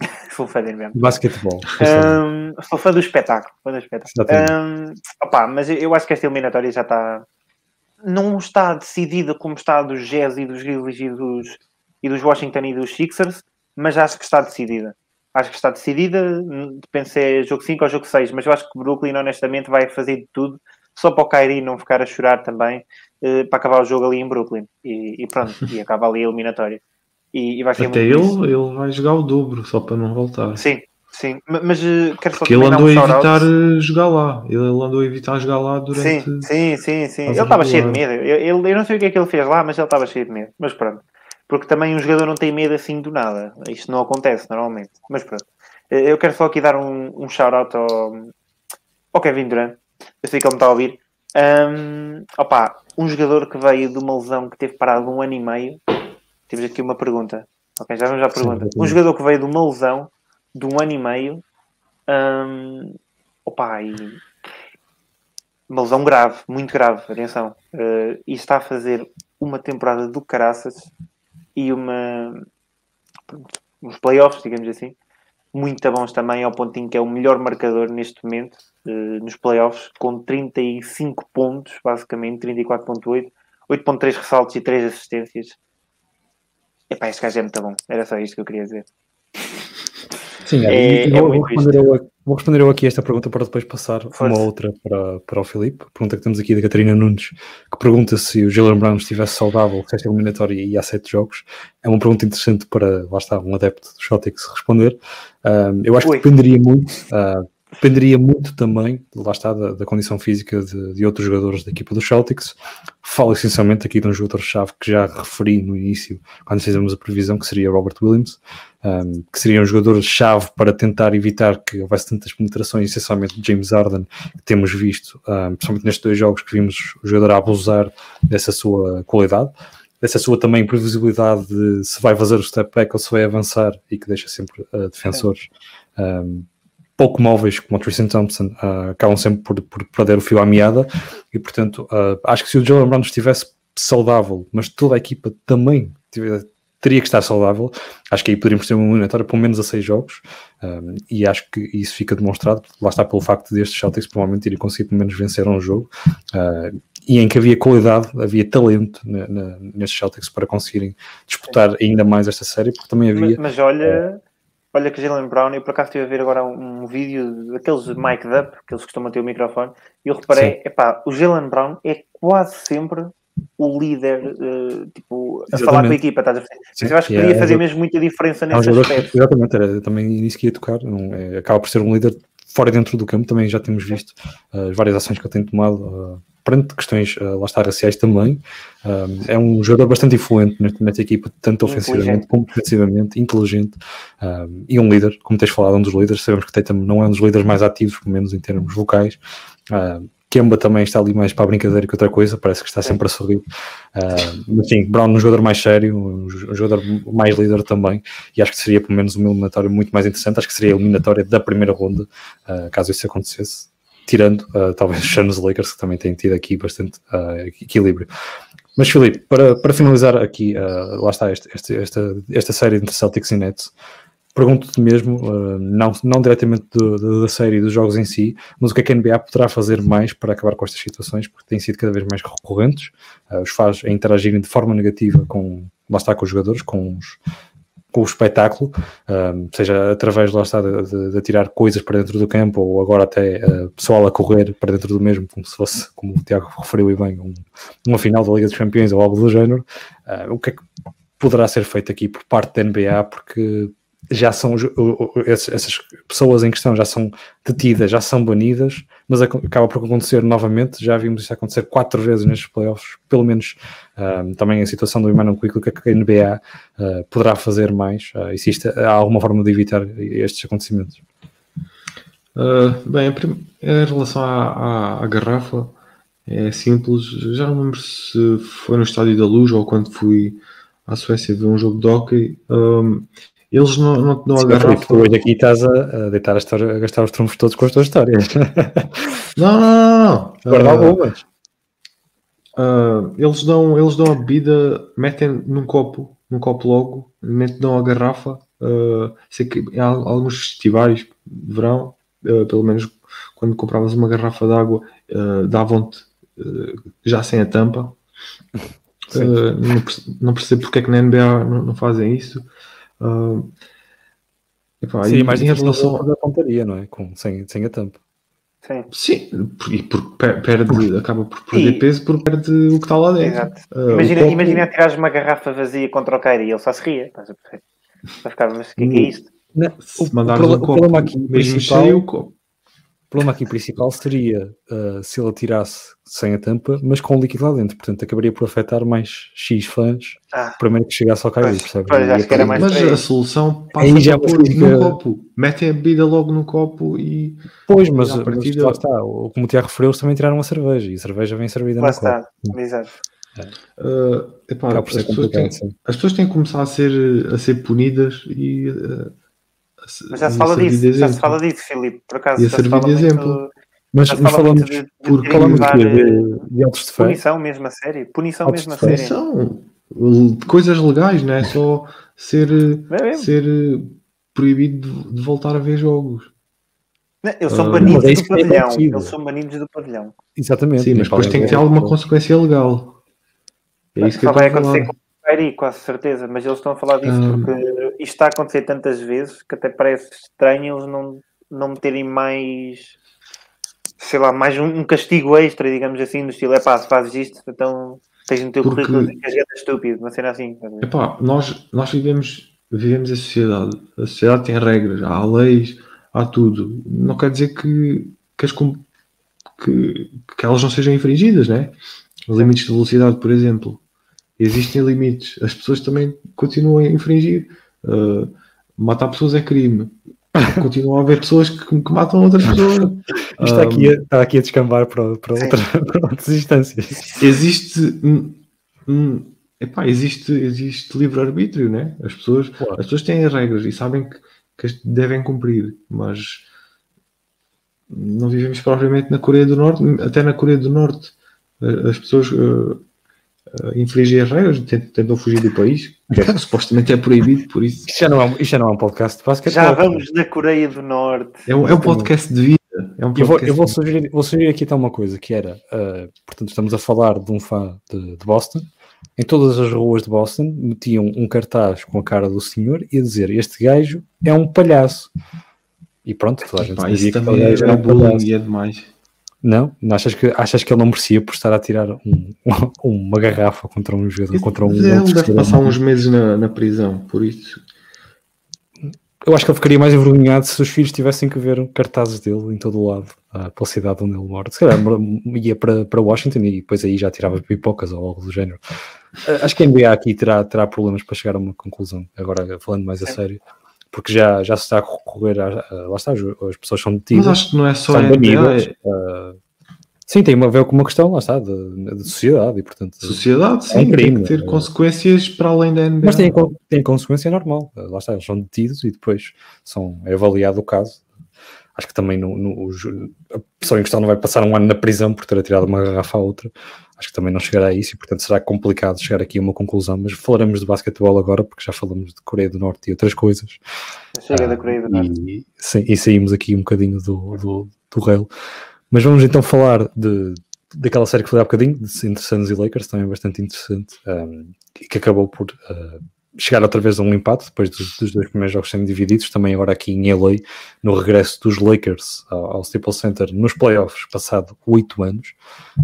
Sou fã da NBA. Basquetebol. Um, sou fã do espetáculo. Fã do espetáculo. Um, opa, mas eu acho que esta eliminatória já está. Não está decidida como está dos Jazz e dos Grizzlies e dos, e dos Washington e dos Sixers, mas acho que está decidida. Acho que está decidida, depende se é jogo 5 ou jogo 6, mas eu acho que o Brooklyn, honestamente, vai fazer de tudo só para o Kyrie não ficar a chorar também uh, para acabar o jogo ali em Brooklyn. E, e pronto, e acaba ali a eliminatória. E, e vai ser Até ele, ele vai jogar o dobro só para não voltar. Sim, Sim, mas uh, quero só Porque ele andou um a evitar eh, jogar lá. Ele andou a evitar jogar lá durante. Sim, sim, sim. sim. Ele estava cheio de medo. Eu, eu, eu, não sei o que é que ele fez lá, mas ele estava cheio de medo. Mas pronto. Porque também um jogador não tem medo assim do nada. Isto não acontece normalmente. Mas pronto. Eh, eu quero só aqui dar um, um shout-out ao, ao Kevin Durant. Eu sei que ele me está a ouvir. Um, opa, um jogador que veio de uma lesão que teve parado um ano e meio. Temos aqui uma pergunta. Ok, já vamos à pergunta. Sim, um jogador que veio de uma lesão de um ano e meio. Um, opa, e uma lesão grave, muito grave, atenção. Uh, e está a fazer uma temporada do caraças e uma uns playoffs, digamos assim, muito bons também, ao ponto em que é o melhor marcador neste momento nos playoffs, com 35 pontos, basicamente, 34.8, 8.3 ressaltos e 3 assistências. Epá, este gajo é muito bom. Era só isto que eu queria dizer. Sim, é, é, vou, vou, responder eu, vou, responder eu, aqui esta pergunta para depois passar Força. uma outra para, para o Filipe. Pergunta que temos aqui da Catarina Nunes, que pergunta se o Jalen Brown estivesse saudável esta eliminatória e há sete jogos. É uma pergunta interessante para, lá está, um adepto do Celtics responder. Um, eu acho Oi. que dependeria muito, uh, Dependeria muito também, lá está, da, da condição física de, de, outros jogadores da equipa dos Celtics. Falo essencialmente aqui de um jogador-chave que já referi no início, quando fizemos a previsão, que seria Robert Williams, um, que seria um jogador-chave para tentar evitar que houvesse tantas penetrações, essencialmente de James Harden, que temos visto, um, principalmente nestes dois jogos, que vimos o jogador abusar dessa sua qualidade dessa sua também previsibilidade de se vai fazer o step back ou se vai avançar e que deixa sempre uh, defensores um, pouco móveis como o Tristan Thompson uh, acabam sempre por, por, perder o fio à meada. E portanto uh, acho que se o Jalen Brown estivesse saudável, mas toda a equipa também teria que estar saudável, acho que aí poderíamos ter uma eliminatória pelo menos a seis jogos. Um, e acho que isso fica demonstrado, lá está pelo facto destes Celtics provavelmente irem conseguir pelo menos vencer um jogo. Uh, e em que havia qualidade, havia talento na, na, nestes Celtics para conseguirem disputar ainda mais esta série, porque também havia... Mas, mas olha Olha que Jalen Brown, eu por acaso estive a ver agora um, um vídeo daqueles mic up, que eles costumam ter o microfone, e eu reparei, epá, o Jalen Brown é quase sempre o líder, uh, tipo, a exatamente. falar com a equipa, estás a ver? Sim, eu acho que podia é, fazer é, mesmo muita diferença é nesse aspecto. Exatamente, era também nisso que ia tocar, não, é, acaba por ser um líder fora e dentro do campo, também já temos visto uh, as várias ações que ele tem tomado, uh, perante questões, uh, lá está, raciais também. Um, é um jogador bastante influente nesta, nesta equipa, tanto ofensivamente como defensivamente, inteligente um, e um líder, como tens falado, um dos líderes. Sabemos que Tatum não é um dos líderes mais ativos, pelo menos em termos vocais. Uh, Kemba também está ali mais para a brincadeira que outra coisa, parece que está sempre a sorrir. Uh, mas sim, Brown um jogador mais sério, um jogador mais líder também, e acho que seria pelo menos uma eliminatória muito mais interessante. Acho que seria a eliminatória da primeira ronda, uh, caso isso acontecesse tirando uh, talvez os Suns Lakers, que também têm tido aqui bastante equilíbrio. Mas Filipe, para, para finalizar aqui, lá está este, este, esta, esta série entre Celtics e Nets, pergunto-te mesmo, não, não diretamente do, do, da série dos jogos em si, mas o que é que a NBA poderá fazer mais para acabar com estas situações, porque têm sido cada vez mais recorrentes, os faz interagirem de forma negativa com, lá está, com os jogadores, com os, com o espetáculo, um, seja através lá está, de, de, de, tirar coisas para dentro do campo ou agora até uh, pessoal a correr para dentro do mesmo, como se fosse, como o Tiago referiu bem, um, uma final da Liga dos Campeões ou algo do género. Uh, o que é que poderá ser feito aqui por parte da NBA? Porque já são essas pessoas em questão já são detidas, já são banidas, mas acaba por acontecer novamente. Já vimos isso acontecer quatro vezes nestes playoffs, pelo menos um, também a situação do Emmanuel Quickly, que a NBA uh, poderá fazer mais. Uh, existe há alguma forma de evitar estes acontecimentos? Uh, bem, em relação à, à, à, garrafa, é simples. Já não lembro se foi no Estádio da Luz ou quando fui à Suécia ver um jogo de hockey. Eles não, não te dão a garrafa. hoje aqui estás a, deitar a, história, a gastar os trunfos todos com as tuas histórias. Não, não, não. Guarda uh, algumas. Uh, eles, dão, eles dão a bebida, metem num copo, num copo logo, metem, dão a garrafa. Uh, sei que há alguns festivais de verão, uh, pelo menos quando compravas uma garrafa de água, uh, davam-te já sem a tampa. não, percebo, não percebo porque é que na NBA não, não fazem isso. Uh, epá, e, mais em relação da pontaria, não é? Com, sem, sem a tampa. Sim, Sim e por, perde, acaba por perder e... peso porque perde o que está lá dentro. Uh, imagina, imagina tirares uma garrafa vazia contra o Kairi e ele só se ria. Estás a perceber? Vai ficar, mas o que é, que é isto? Não, Se o, mandares o, um o problema copo aqui mesmo principal, cheio, o copo. O problema aqui principal seria uh, se ele atirasse sem a tampa, mas com o líquido lá dentro. Portanto, acabaria por afetar mais X fãs. Ah. Primeiro que chegasse ao Kyrie, Pois, percebes? pois, E acho que era acabaria- mais Mas a solução passa Aí já por você pôr fica- no copo. Metem a bebida logo no copo e. Pois, mas, mas partida- lá está. o- Como o Tiago referiu, eles também tiraram a cerveja. E a cerveja vem servida Lá no copo. está, exato. ah, epá, Acaba por as, pessoas têm, as pessoas têm que começar a ser, a ser punidas e. se- Mas já se fala disso, de já se fala disso, Filipe. Por acaso, a já se servir fala de muito- exemplo. Mas, já se mas fala falamos, muito de, de terem falamos de, quê? eh, de, de altos de. Punição mesmo a sério. Punição mesmo a de sério. São uh, coisas legais, não é só ser, É mesmo. ser uh, proibido de, de voltar a ver jogos. Não, Eles são Ah, banidos mas é do tem pavilhão. acontecido. Eles são banidos do pavilhão. Exatamente. Sim, mas depois tem que ter alguma consequência legal. É isso que Só eu vai estou a acontecer falar. com Kyrie, quase certeza. Mas eles estão a falar disso Ah. porque isto está a acontecer tantas vezes que até parece estranho eles não, não meterem mais, sei lá, mais um, um castigo extra, digamos assim, no estilo, é pá, se fazes isto, então tens no teu Porque- currículo que és gata estúpido, uma cena assim. a? Epá, nós, nós vivemos, vivemos em sociedade. A sociedade tem regras, há leis, há tudo. Não quer dizer que, que, as que, que elas não sejam infringidas, né? Os limites de velocidade, por exemplo. Existem limites. As pessoas também continuam a infringir. Uh, matar pessoas é crime. Continuam a haver pessoas que, que matam outras pessoas. Isto está aqui, a, está aqui a descambar para, para, outra, para outras instâncias. existe hum, hum, epá, existe, existe livre-arbítrio, né? As pessoas, Claro. as pessoas têm regras e sabem que, que as devem cumprir, mas não vivemos propriamente na Coreia do Norte, até na Coreia do Norte as pessoas eh, infringem as regras, tentam, tentam fugir do país, que é- supostamente é proibido, por isso Isto já não é, um- isto já não é um podcast de basquete. Já vamos na Coreia do Norte. é um, é um podcast de vida. É um Eu vou, eu vou sugerir, vou sugerir aqui então uma coisa que era, uh, portanto, estamos a falar de um fã de, de Boston. Em todas as ruas de Boston metiam um cartaz com a cara do senhor e a dizer: Este gajo é um palhaço. E pronto, toda a gente Epá, sabia isso que também é era um bullying palhaço. e é demais. Não? Achas que, achas que ele não merecia por estar a tirar um- uma garrafa contra um jogador? Contra um ele outro deve passar uns meses na, na prisão, por isso. Eu acho que ele ficaria mais envergonhado se os filhos tivessem que ver cartazes dele em todo o lado, ah, pela cidade onde ele mora. Se calhar ia para, para Washington e depois aí já tirava pipocas ou algo do género. Ah, Acho que a NBA aqui terá, terá problemas para chegar a uma conclusão, agora falando mais a Sim. sério, porque já, já se está a recorrer, a, a- lá está, as, as pessoas são Mas detidas, acho que não é só a NBA, banidas. é ah, sim, tem a ver com uma questão, lá está, de, de sociedade e portanto... sociedade, sim, É um crime, tem que ter é. consequências para além da NBA. Mas tem, tem consequência normal. Uh, Lá está, eles são detidos e depois são, é avaliado o caso. Acho que também no, no- a pessoa em questão não vai passar um ano na prisão por ter atirado uma garrafa à outra. Acho que também não chegará a isso e, portanto, será complicado chegar aqui a uma conclusão. Mas falaremos de basquetebol agora, porque já falamos de Coreia do Norte e outras coisas. Chega da Ah, Coreia do Norte. E, e saímos aqui um bocadinho do, do, do rail. Mas vamos então falar de, daquela série que foi há bocadinho, entre Suns e Lakers, também bastante interessante, um, e que acabou por uh, chegar outra vez a um empate, depois dos, dos dois primeiros jogos sendo divididos, também agora aqui em LA, no regresso dos Lakers ao, ao Staples Center nos playoffs, passado oito anos.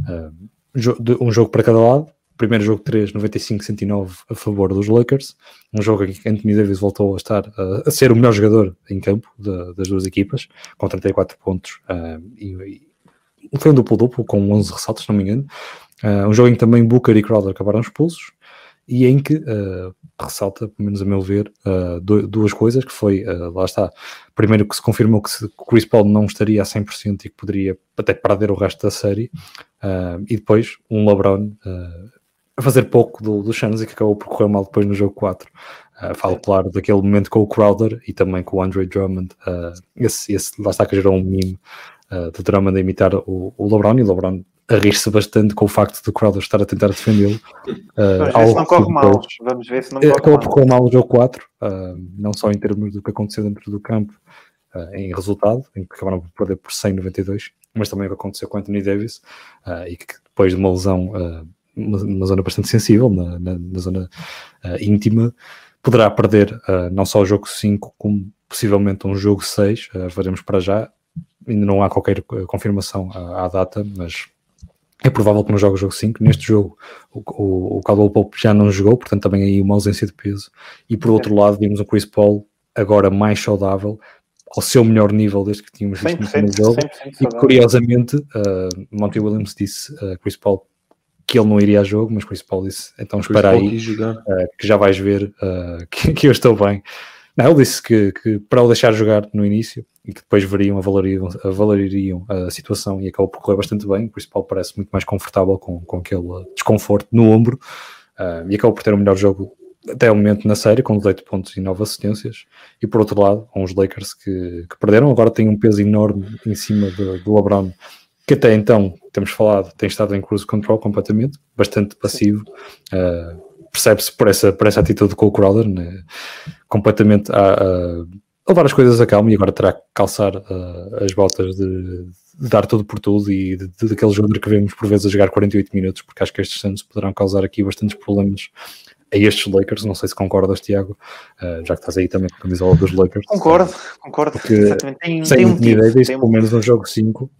Um, um jogo para cada lado, primeiro jogo 3, 95-109 a favor dos Lakers, um jogo em que Anthony Davis voltou a estar uh, a ser o melhor jogador em campo da- das duas equipas, com 34 pontos uh, e, e foi um duplo-duplo com 11 ressaltos, se não me engano. Uh, um jogo em que também Booker e Crowder acabaram expulsos e em que uh, ressalta, pelo menos a meu ver, uh, du- duas coisas, que foi, uh, lá está, primeiro que se confirmou que, se, que Chris Paul não estaria a 100% e que poderia até perder o resto da série, e depois um LeBron a fazer pouco do, do e que acabou por correr mal depois no jogo 4. Uh, falo, claro, daquele momento com o Crowder e também com o Andre Drummond. Esse, esse, lá está que gerou um meme uh, do Drummond a imitar o, o LeBron e o LeBron a rir-se bastante com o facto do Crowder estar a tentar defendê-lo. Uh, Vamos ver se não que corre mal. Vamos ver se não corre mal. correr mal o jogo 4, uh, não só em termos do que aconteceu dentro do campo uh, em resultado, em que acabaram por perder por 192, mas também o que aconteceu com Anthony Davis, e que depois de uma lesão, uma, zona bastante sensível, na, na- na zona uh, íntima, poderá perder uh, não só o jogo 5, como possivelmente um jogo 6, uh, veremos para já, ainda não há qualquer confirmação à, à data, mas é provável que não jogue o jogo 5. Neste jogo, o, o, o Caldwell Pope já não jogou, portanto, também aí uma ausência de peso. E por outro lado, vimos o Chris Paul agora mais saudável, ao seu melhor nível desde que tínhamos visto no primeiro jogo. 100% e curiosamente, uh, Monty Williams disse a uh, Chris Paul que ele não iria a jogo, mas Chris Paul disse: então espera aí, uh, que já vais ver uh, que, que, eu estou bem. Não, ele disse que, que, para o deixar jogar no início e que depois veriam, avalariam, avalariam a situação e acabou por correr bastante bem. O Paul parece muito mais confortável com, com aquele desconforto no ombro uh, e acabou por ter o melhor jogo até o momento na série, com 18 pontos e 9 assistências. E por outro lado, uns Lakers que, que perderam, agora têm um peso enorme em cima do, do LeBron que até então, temos falado, tem estado em cruise control completamente, bastante passivo. Uh, Percebe-se por essa, por essa atitude de Cole Crowder, né? completamente a, a, levar as coisas a calma e agora terá que calçar uh, as botas de, de, dar tudo por tudo e de, de, daquele jogador que vemos por vezes a jogar 48 minutos, porque acho que estes Santos poderão causar aqui bastantes problemas a estes Lakers. Não sei se concordas, Tiago, uh, já que estás aí também com a camisola dos Lakers. Concordo, concordo. Porque Exatamente. Tem, sem tem um ideia, pelo menos no jogo 5,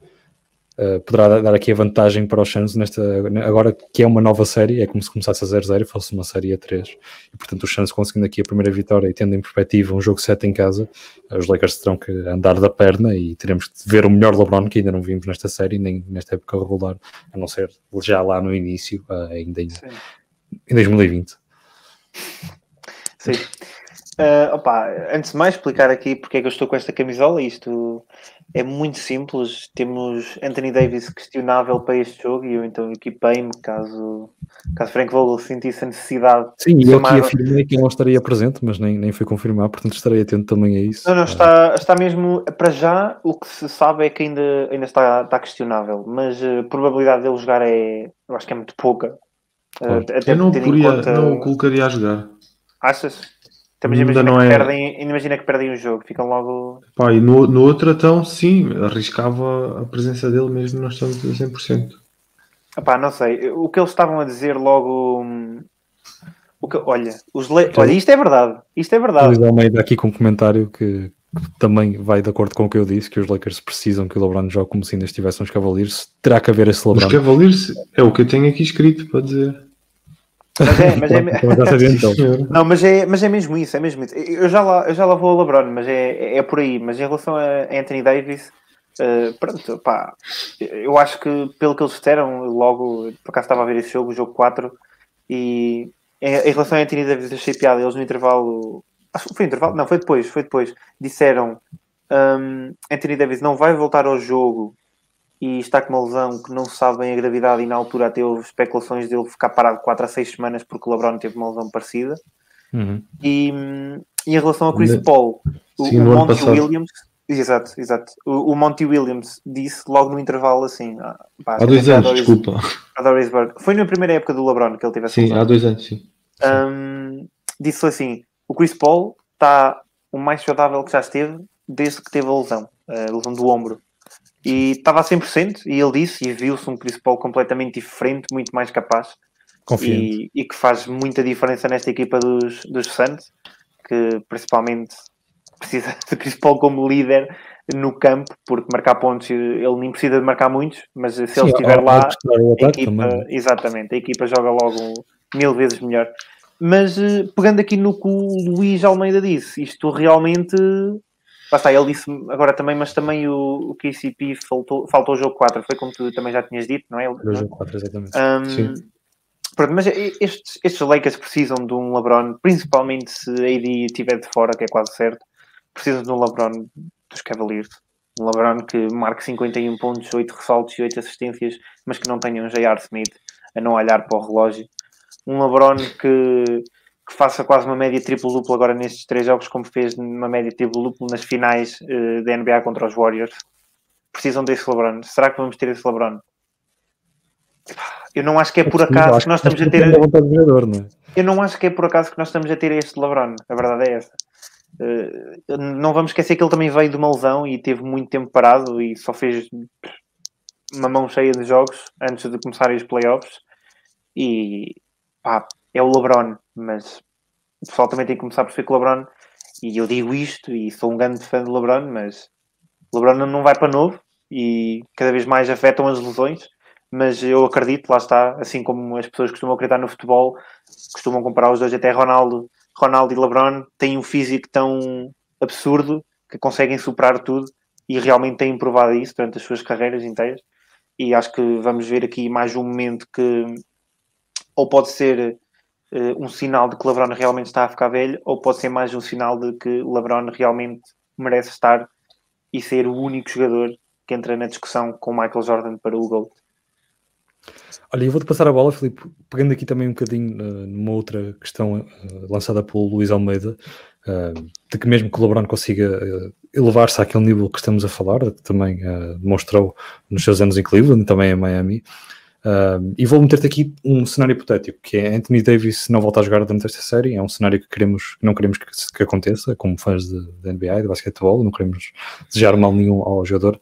Uh, poderá dar aqui a vantagem para os Suns nesta, agora que é uma nova série, é como se começasse a 0-0 e fosse uma série a 3 e portanto os Suns conseguindo aqui a primeira vitória e tendo em perspectiva um jogo 7 em casa, os Lakers terão que andar da perna e teremos que ver o melhor LeBron que ainda não vimos nesta série nem nesta época regular, a não ser já lá no início, uh, ainda em, em 2020 Sim. Uh, opa, antes de mais explicar aqui porque é que eu estou com esta camisola, isto é muito simples. Temos Anthony Davis questionável para este jogo e eu então equipei-me caso, caso Frank Vogel sentisse a necessidade. Sim, eu aqui afirmei que não estaria presente, mas nem, nem foi confirmar, portanto estarei atento também a isso. Não, não, está, está mesmo, para já, o que se sabe é que ainda, ainda está, está questionável, mas a probabilidade dele jogar é, eu acho que é muito pouca. Claro. Uh, eu não, poderia, conta... não o colocaria a jogar. Achas? Também imagina, não que é... perdem, imagina que perdem o jogo, ficam logo. Pá, e no, no outro então, sim, arriscava a presença dele mesmo não estamos a 100%. Epá, não sei, o que eles estavam a dizer logo. O que, olha, os le... olha, isto é verdade, isto é verdade. Luís Almeida aqui com um comentário que, que, também vai de acordo com o que eu disse, que os Lakers precisam que o LeBron jogue como se ainda estivessem os Cavaliers. Terá que haver esse LeBron. Os Cavaliers é o que eu tenho aqui escrito para dizer. Mas é, mas é, então. não, mas é, mas é mesmo isso, é mesmo isso. Eu já lá, eu já lá vou ao LeBron, mas é, é por aí. Mas em relação a Anthony Davis, uh, pronto, pá, eu acho que pelo que eles disseram, logo, por acaso estava a ver esse jogo, o jogo 4, e em, em relação a Anthony Davis, achei piada. Eles no intervalo, acho que foi intervalo, não, foi depois, foi depois, disseram um, Anthony Davis não vai voltar ao jogo e está com uma lesão que não se sabe bem a gravidade e na altura até houve especulações dele ficar parado 4 a 6 semanas porque o LeBron teve uma lesão parecida. Uhum. E, e, em relação a Chris Paul, o, Sim, o Monty Williams, exato, exato, o, o, Monty Williams disse logo no intervalo assim, ah, pá, há dois anos, Doris, desculpa. A Doris Burke. Foi na primeira época do LeBron que ele teve essa Sim, lesão. há dois anos, sim. Um, disse assim: o Chris Paul está o mais saudável que já esteve desde que teve a lesão, a lesão do ombro e estava a 100% e ele disse e viu-se um principal completamente diferente, muito mais capaz. E, e, que faz muita diferença nesta equipa dos, dos Suns que principalmente precisa de Chris Paul como líder no campo, porque marcar pontos ele nem precisa de marcar muitos, mas se Sim, ele estiver lá, a equipa, exatamente, a equipa joga logo mil vezes melhor. Mas eh, pegando aqui no que o Luís Almeida disse, isto realmente Está, ele disse agora também, mas também o, o KCP faltou, faltou o jogo 4, foi como tu também já tinhas dito, não é? O jogo 4, exatamente. Um, Sim. Pronto, mas estes, estes Lakers precisam de um LeBron, principalmente se a AD estiver de fora, que é quase certo, precisam de um LeBron dos Cavaliers. Um LeBron que marque 51 pontos, 8 ressaltos e 8 assistências, mas que não tenha um J.R. Smith a não olhar para o relógio. Um LeBron que que faça quase uma média triplo-duplo agora nestes três jogos, como fez uma média triplo-duplo nas finais uh, da NBA contra os Warriors. Precisam desse LeBron. Será que vamos ter esse LeBron? Eu não acho que é por acaso que nós estamos a ter. Eu não acho que é por acaso que nós estamos a ter este LeBron. A verdade é essa. Uh, não vamos esquecer que ele também veio de uma lesão e teve muito tempo parado e só fez uma mão cheia de jogos antes de começarem os playoffs. E pá, é o LeBron, mas o pessoal também tem que começar a perceber que o LeBron, e eu digo isto, e sou um grande fã do LeBron, mas LeBron não vai para novo e cada vez mais afetam as lesões. Mas eu acredito, lá está, assim como as pessoas costumam acreditar no futebol, costumam comparar os dois até Ronaldo, Ronaldo e LeBron têm um físico tão, absurdo que conseguem superar tudo e realmente têm provado isso durante as suas carreiras inteiras. E acho que vamos ver aqui mais um momento que ou pode ser um sinal de que LeBron realmente está a ficar velho, ou pode ser mais um sinal de que LeBron realmente merece estar e ser o único jogador que entra na discussão com Michael Jordan para o GOAT. Olha, eu vou-te passar a bola, Filipe, pegando aqui também um bocadinho uh, numa outra questão uh, lançada pelo Luís Almeida, uh, de que mesmo que o LeBron consiga elevar-se àquele nível que estamos a falar, que também demonstrou nos seus anos em Cleveland e também em Miami, e vou meter-te aqui um cenário hipotético, que é Anthony Davis não voltar a jogar durante esta série, é um cenário que queremos, não queremos que, que aconteça, como fãs de, NBA de basquetebol, não queremos desejar mal nenhum ao jogador,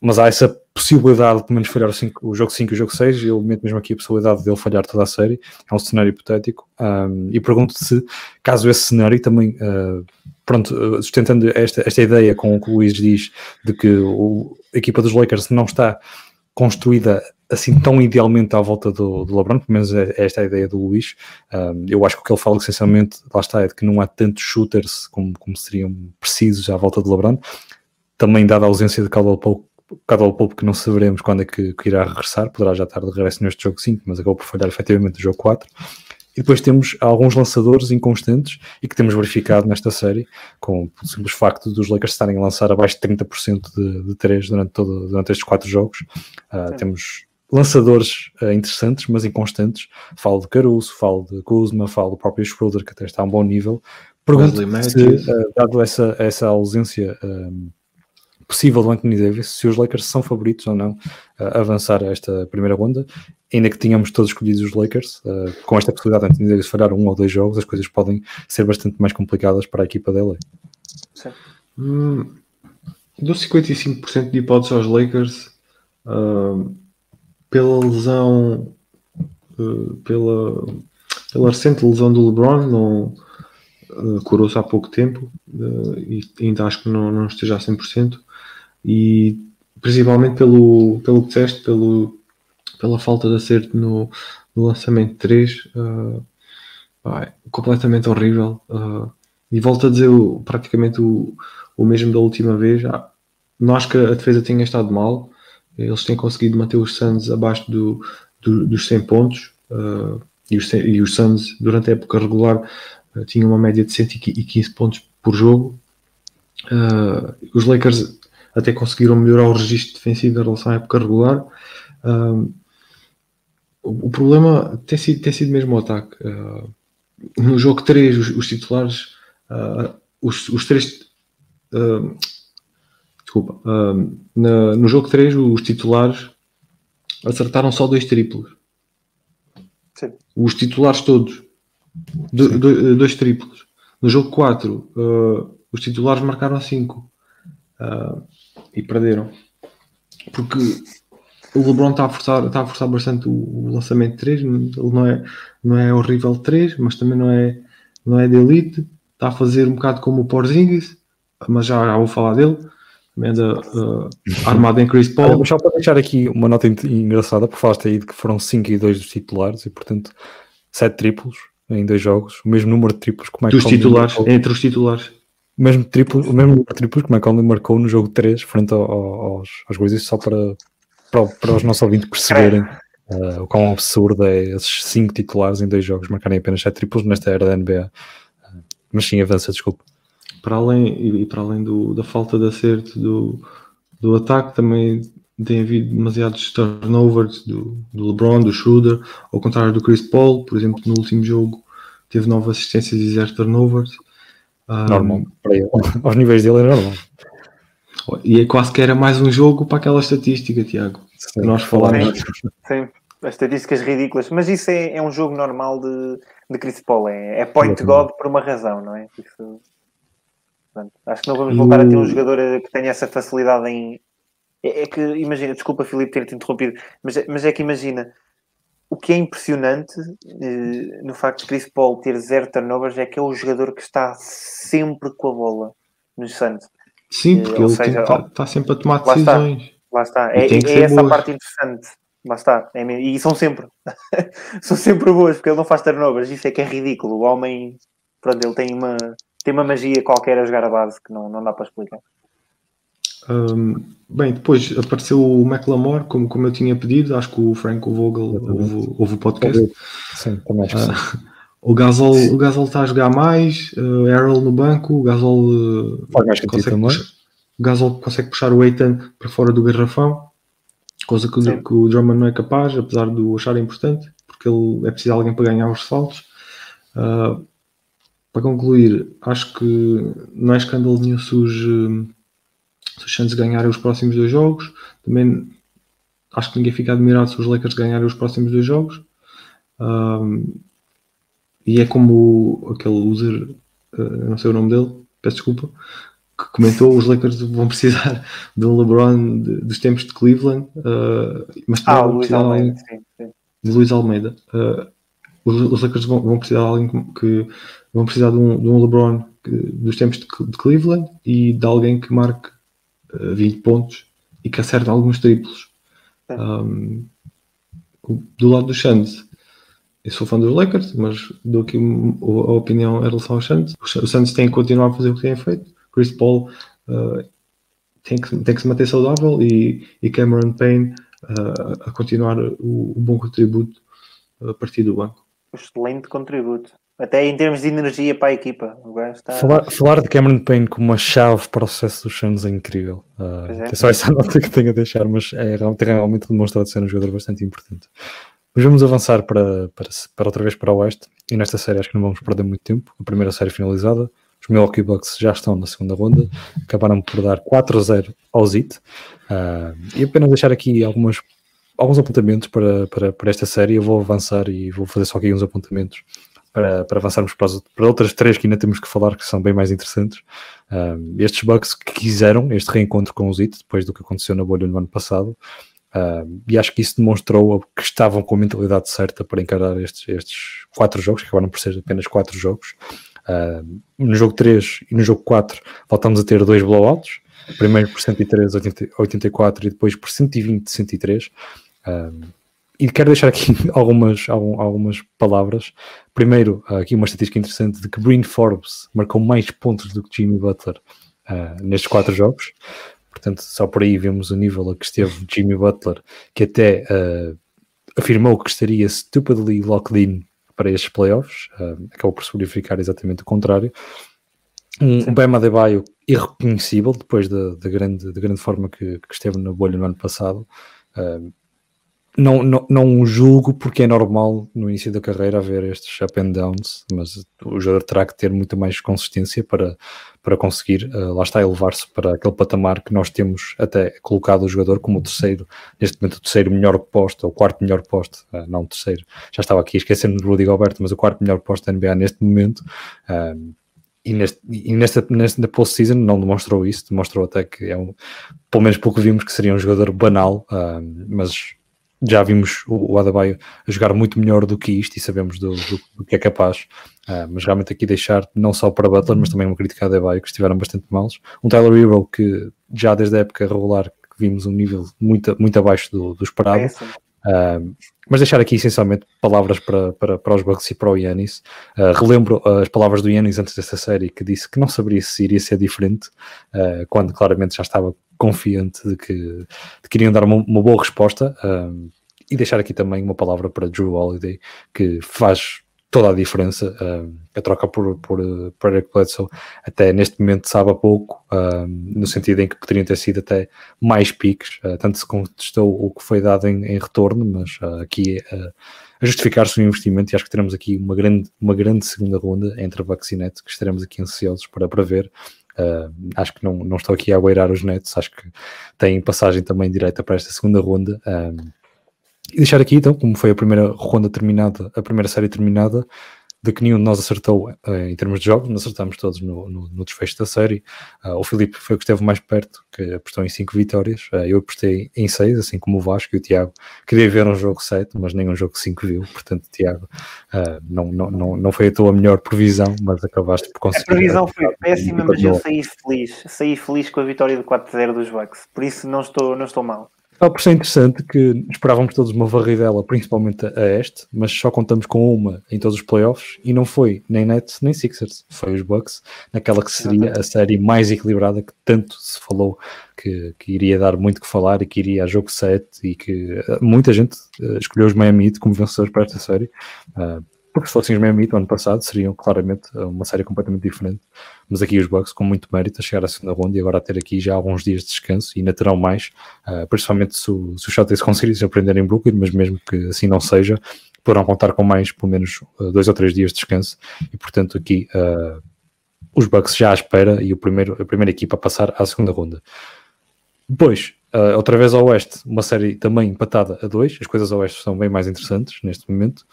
mas há essa possibilidade de pelo menos falhar o, cinco, o jogo 5 e o jogo 6, eu meto mesmo aqui a possibilidade dele falhar toda a série, é um cenário hipotético, um, e pergunto-te se, caso esse cenário também, uh, pronto, sustentando esta, esta ideia com o que o Luís diz, de que o, a equipa dos Lakers não está construída assim tão idealmente à volta do, do LeBron, pelo menos é, é esta a ideia do Luís. Um, eu acho que o que ele fala essencialmente, lá está, é de que não há tantos shooters como, como seriam precisos à volta do LeBron. Também dada a ausência de Caldwell Pope, Caldwell Pope que não saberemos quando é que, que, irá regressar, poderá já estar de regresso neste jogo 5, mas acabou por falhar efetivamente no jogo 4. E depois temos alguns lançadores inconstantes e que temos verificado nesta série, com o simples facto dos Lakers estarem a lançar abaixo de 30% de, de 3 durante, todo, durante estes quatro jogos. Uh, temos lançadores uh, interessantes, mas inconstantes. Falo de Caruso, falo de Kuzma, falo do próprio Schroeder, que até está a um bom nível. Pergunto se, uh, dado essa, essa ausência um, possível do Anthony Davis, se os Lakers são favoritos ou não a avançar a esta primeira ronda, ainda que tenhamos todos escolhidos os Lakers, uh, com esta possibilidade de Anthony Davis falhar um ou dois jogos, as coisas podem ser bastante mais complicadas para a equipa dele. Hum, dou 55% de hipóteses aos Lakers uh, pela lesão, uh, pela, pela recente lesão do LeBron, não, uh, curou-se há pouco tempo e ainda acho que não, não esteja a 100% e principalmente pelo, pelo que pelo, pela falta de acerto no, no lançamento 3, uh, pá, completamente horrível. E volto a dizer praticamente o, o mesmo da última vez. Ah, não acho que a defesa tenha estado mal. Eles têm conseguido manter os Suns abaixo do, do, dos 100 pontos. Uh, e, os, e os Suns, durante a época regular, uh, tinham uma média de 115 pontos por jogo. Uh, os Lakers até conseguiram melhorar o registro defensivo em relação à época regular. O, problema tem sido, tem sido mesmo o ataque. No jogo 3, os, os titulares, os, os três. Desculpa. Na, no jogo 3, os titulares acertaram só dois triplos. Sim. Os titulares todos. Do, do, dois triplos. No jogo 4, os titulares marcaram 5. Uh, e perderam. Porque o LeBron está a forçar, está a forçar bastante o, o lançamento 3, ele não é, não é horrível 3, mas também não é, não é de elite, está a fazer um bocado como o Porzingis, mas já, já vou falar dele, anda uh, armado em Chris Paul. Mas só para deixar aqui uma nota engraçada, porque falaste aí de que foram 5 e 2 dos titulares e portanto 7 triplos em dois jogos, o mesmo número de triplos que o Michael Dos titulares, entre os titulares mesmo triplo, o mesmo triplo que o McConley marcou no jogo 3 frente ao, aos, aos Grizzlies, só para, para, para, os nossos ouvintes perceberem uh, o quão absurdo é esses 5 titulares em dois jogos marcarem apenas 7 triplos nesta era da NBA. Uh, mas sim, avança, desculpa. Para além, e para além do, da falta de acerto do, do ataque, também tem havido demasiados turnovers do, do LeBron, do Schroeder, ao contrário do Chris Paul, por exemplo, no último jogo teve 9 assistências e 0 turnovers. Normal, para ele. Aos níveis dele é normal. E é quase que era mais um jogo para aquela estatística, Tiago. Sim, nós falamos. Sim, sim, as estatísticas ridículas. Mas isso é, é um jogo normal de, de Chris Paul. É, é point God por uma razão, não é? Isso, portanto, acho que não vamos voltar a ter um jogador que tenha essa facilidade em. É, é que, imagina, desculpa, Filipe, ter-te interrompido, mas, mas é que imagina, o que é impressionante eh, no facto de Chris Paul ter zero turnovers é que é o jogador que está sempre com a bola no Santos. Sim, porque ele está tá sempre a tomar decisões. Lá está, lá está. é, é essa boas. a parte interessante. Lá está. É, e são sempre. são sempre boas, porque ele não faz turnovers. Isso é que é ridículo. O homem, pronto, ele tem uma, tem uma magia qualquer a jogar a base que não, não dá para explicar. Um, bem, depois apareceu o McLemore, como, como eu tinha pedido, acho que o Franco Vogel ouve, ouve o podcast. Sim, também acho que sim. Uh, o Gasol, o Gasol está a jogar mais, uh, Errol no banco, o Gasol uh, consegue puxar, o Gasol consegue puxar o Eitan para fora do garrafão, coisa que, o- Sim. que o Drummond não é capaz, apesar de o achar importante, porque ele é preciso de alguém para ganhar os saltos. Uh, para concluir, acho que não é escândalo nenhum se os, uh, se os Suns ganharem os próximos dois jogos. Também acho que ninguém fica admirado se os Lakers ganharem os próximos dois jogos. Um, e é como aquele user, eu não sei o nome dele, peço desculpa, que comentou os Lakers vão precisar de um LeBron de- dos tempos de Cleveland, uh, mas Ah, o alguém- Almeida, de Luís Almeida. Uh, os, os Lakers vão, vão precisar de alguém que- vão precisar de um, de um LeBron que- dos tempos de, de Cleveland e de alguém que marque uh, 20 pontos e que acerte alguns triplos. Sim. Um, do lado dos Suns, eu sou fã dos Lakers, mas dou aqui a opinião em relação aos Suns. Os os Suns têm que continuar a fazer o que têm feito. Chris Paul uh, tem, que, tem que se manter saudável e, e Cameron Payne uh, a continuar o, o bom contributo a partir do banco. Excelente contributo. Até em termos de energia para a equipa. Está... Falar, falar de Cameron Payne como uma chave para o sucesso dos Suns é incrível. Uh, é. é só essa nota que tenho a deixar, mas é, realmente- tem realmente demonstrado ser um jogador bastante importante. Mas vamos avançar para, para, para outra vez para o Oeste. E nesta série acho que não vamos perder muito tempo. A primeira série finalizada. Os Milwaukee Bucks já estão na segunda ronda. Acabaram por dar 4-0 ao Zit. Uh, e apenas deixar aqui algumas, alguns apontamentos para, para, para esta série. Eu vou avançar e vou fazer só aqui uns apontamentos para, para avançarmos para, as- para outras três que ainda temos que falar que são bem mais interessantes. Um, estes Bucks que quiseram este reencontro com o Zito depois do que aconteceu na bolha no ano passado. Um, e acho que isso demonstrou que estavam com a mentalidade certa para encarar estes, estes quatro jogos, que acabaram por ser apenas quatro jogos. Um, no jogo 3 e no jogo 4 voltamos a ter dois blowouts, primeiro por 103 a 80 84 e depois por 120 103. Um, e quero deixar aqui algumas, algum- algumas palavras. Primeiro, aqui uma estatística interessante de que Bryn Forbes marcou mais pontos do que Jimmy Butler ah, nestes quatro jogos. Portanto, só por aí vemos o nível a que esteve Jimmy Butler, que até ah, afirmou que estaria stupidly locked in para estes playoffs. Ah, acabou por se verificar exatamente o contrário. Um Sim. Bam Adebayo irreconhecível depois da, da grande, da grande forma que, que esteve na bolha no ano passado. Ah, não, não, não julgo porque é normal no início da carreira haver estes up and downs, mas o jogador terá que ter muita mais consistência para, para conseguir, uh, lá está, elevar-se para aquele patamar que nós temos até colocado o jogador como o terceiro, neste momento o terceiro melhor posto, ou o quarto melhor posto, uh, não o terceiro, já estava aqui esquecendo de Rudy Gobert, mas o quarto melhor posto da NBA neste momento. Um, e, neste, e nesta, nesta post-season não demonstrou isso, demonstrou até que é um, pelo menos pouco vimos que seria um jogador banal, um, mas já vimos o, o a jogar muito melhor do que isto e sabemos do, do, do que é capaz. Uh, mas realmente aqui deixar não só para Butler, mas também uma crítica a Adebayo que estiveram bastante maus. Um Tyler Hero que já desde a época regular vimos um nível muito, muito abaixo do, do esperado. Péssimo. Uh, mas deixar aqui essencialmente palavras para, para, para os Bucks e para o Yannis. Uh, relembro as palavras do Yannis antes desta série que disse que não saberia se iria ser diferente, uh, quando claramente já estava confiante de que, de que iriam dar uma, uma boa resposta. Um, e deixar aqui também uma palavra para Drew Holiday, que faz toda a diferença. A troca por, por, por Eric Bledsoe até neste momento sabe a pouco, no sentido em que poderiam ter sido até mais piques, uh, tanto se contestou o que foi dado em, em retorno, mas uh, aqui uh, a justificar-se o investimento e acho que teremos aqui uma grande, uma grande segunda ronda entre a e Nets, que estaremos aqui ansiosos para, para ver. Uh, acho que não, não estou aqui a agueirar os Nets, acho que têm passagem também direta para esta segunda ronda. E deixar aqui então, como foi a primeira ronda terminada, a primeira série terminada, de que nenhum de nós acertou uh, em termos de jogos, não acertamos todos no, no, no desfecho da série. Uh, o Filipe foi o que esteve mais perto, que apostou em 5 vitórias. Uh, eu apostei em 6, assim como o Vasco e o Tiago. Queria ver um jogo 7, mas nem um jogo 5 viu. Portanto, Tiago, não, não, não, não foi a tua melhor previsão, mas acabaste por conseguir. A previsão foi péssima, mas eu saí feliz. Saí feliz com a vitória de 4-0 dos Bucks. Por isso não estou, não estou mal. Acaba por ser interessante que esperávamos todos uma varridela, principalmente a este, mas só contamos com uma em todos os playoffs e não foi nem Nets nem Sixers, foi os Bucks, naquela que seria a série mais equilibrada que tanto se falou que, que iria dar muito que falar e que iria a jogo 7 e que eh, muita gente uh, escolheu os Miami Heat como vencedores para esta série. Uh, porque se fossem os Miami no ano passado seriam claramente uma série completamente diferente. Mas aqui os Bucks com muito mérito a chegar à segunda ronda e agora a ter aqui já alguns dias de descanso e ainda terão mais, uh, principalmente se, o, se os Celtics conseguirem surpreender em Brooklyn, mas mesmo que assim não seja, poderão contar com mais pelo menos uh, dois ou três dias de descanso e portanto aqui uh, os Bucks já à espera e o primeiro, a primeira equipa a passar à segunda ronda. Depois, Uh, outra vez ao Oeste, uma série também empatada a dois. As coisas ao Oeste são bem mais interessantes neste momento.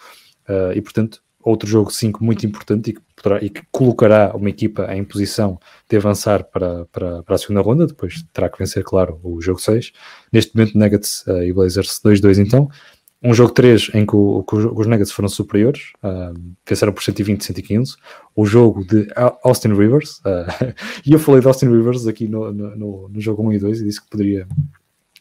Uh, e portanto, outro jogo 5 muito importante e que, poderá, e que colocará uma equipa em posição de avançar para, para, para a segunda ronda, depois terá que vencer, claro, o jogo 6. Neste momento, Nuggets uh, e Blazers 2-2 então. Um jogo 3 em que, o, que os Nuggets foram superiores, uh, venceram por 120-115. O jogo de Austin Rivers, uh, e eu falei de Austin Rivers aqui no, no, no, jogo 1 e 2 e disse que poderia.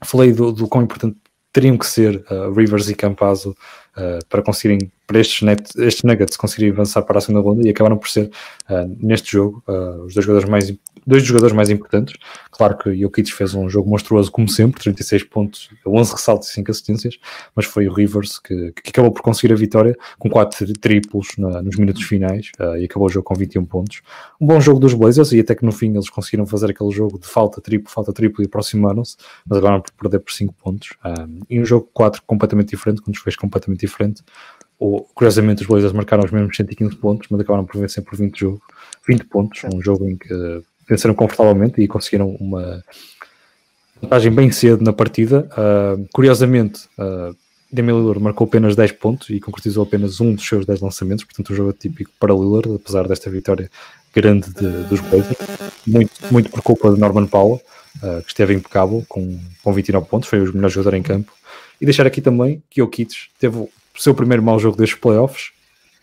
Falei do, do quão importante teriam que ser uh, Rivers e Campazzo uh, para conseguirem, para estes, net, estes Nuggets conseguirem avançar para a segunda ronda e acabaram por ser, uh, neste jogo, uh, os dois jogadores mais dois jogadores mais importantes. Claro que Jokic fez um jogo monstruoso, como sempre, 36 pontos, 11 ressaltos e 5 assistências, mas foi o Rivers que, que acabou por conseguir a vitória com 4 triplos na, nos minutos finais uh, e acabou o jogo com 21 pontos. Um bom jogo dos Blazers e até que no fim eles conseguiram fazer aquele jogo de falta triplo, falta triplo e aproximaram-se, mas acabaram por perder por 5 pontos. E um jogo 4 completamente diferente, com um desfecho completamente diferente. O, curiosamente, os Blazers marcaram os mesmos 115 pontos, mas acabaram por vencer por 20, jogo, 20 pontos. Um jogo em que uh, venceram confortavelmente e conseguiram uma vantagem bem cedo na partida. Uh, curiosamente, uh, Damian Lillard marcou apenas 10 pontos e concretizou apenas um dos seus 10 lançamentos, portanto, um jogo típico para Lillard, apesar desta vitória grande de, dos Blazers, muito, muito por culpa de Norman Powell, uh, que esteve impecável com, com 29 pontos, foi o melhor jogador em campo. E deixar aqui também que o Kits teve o seu primeiro mau jogo destes playoffs.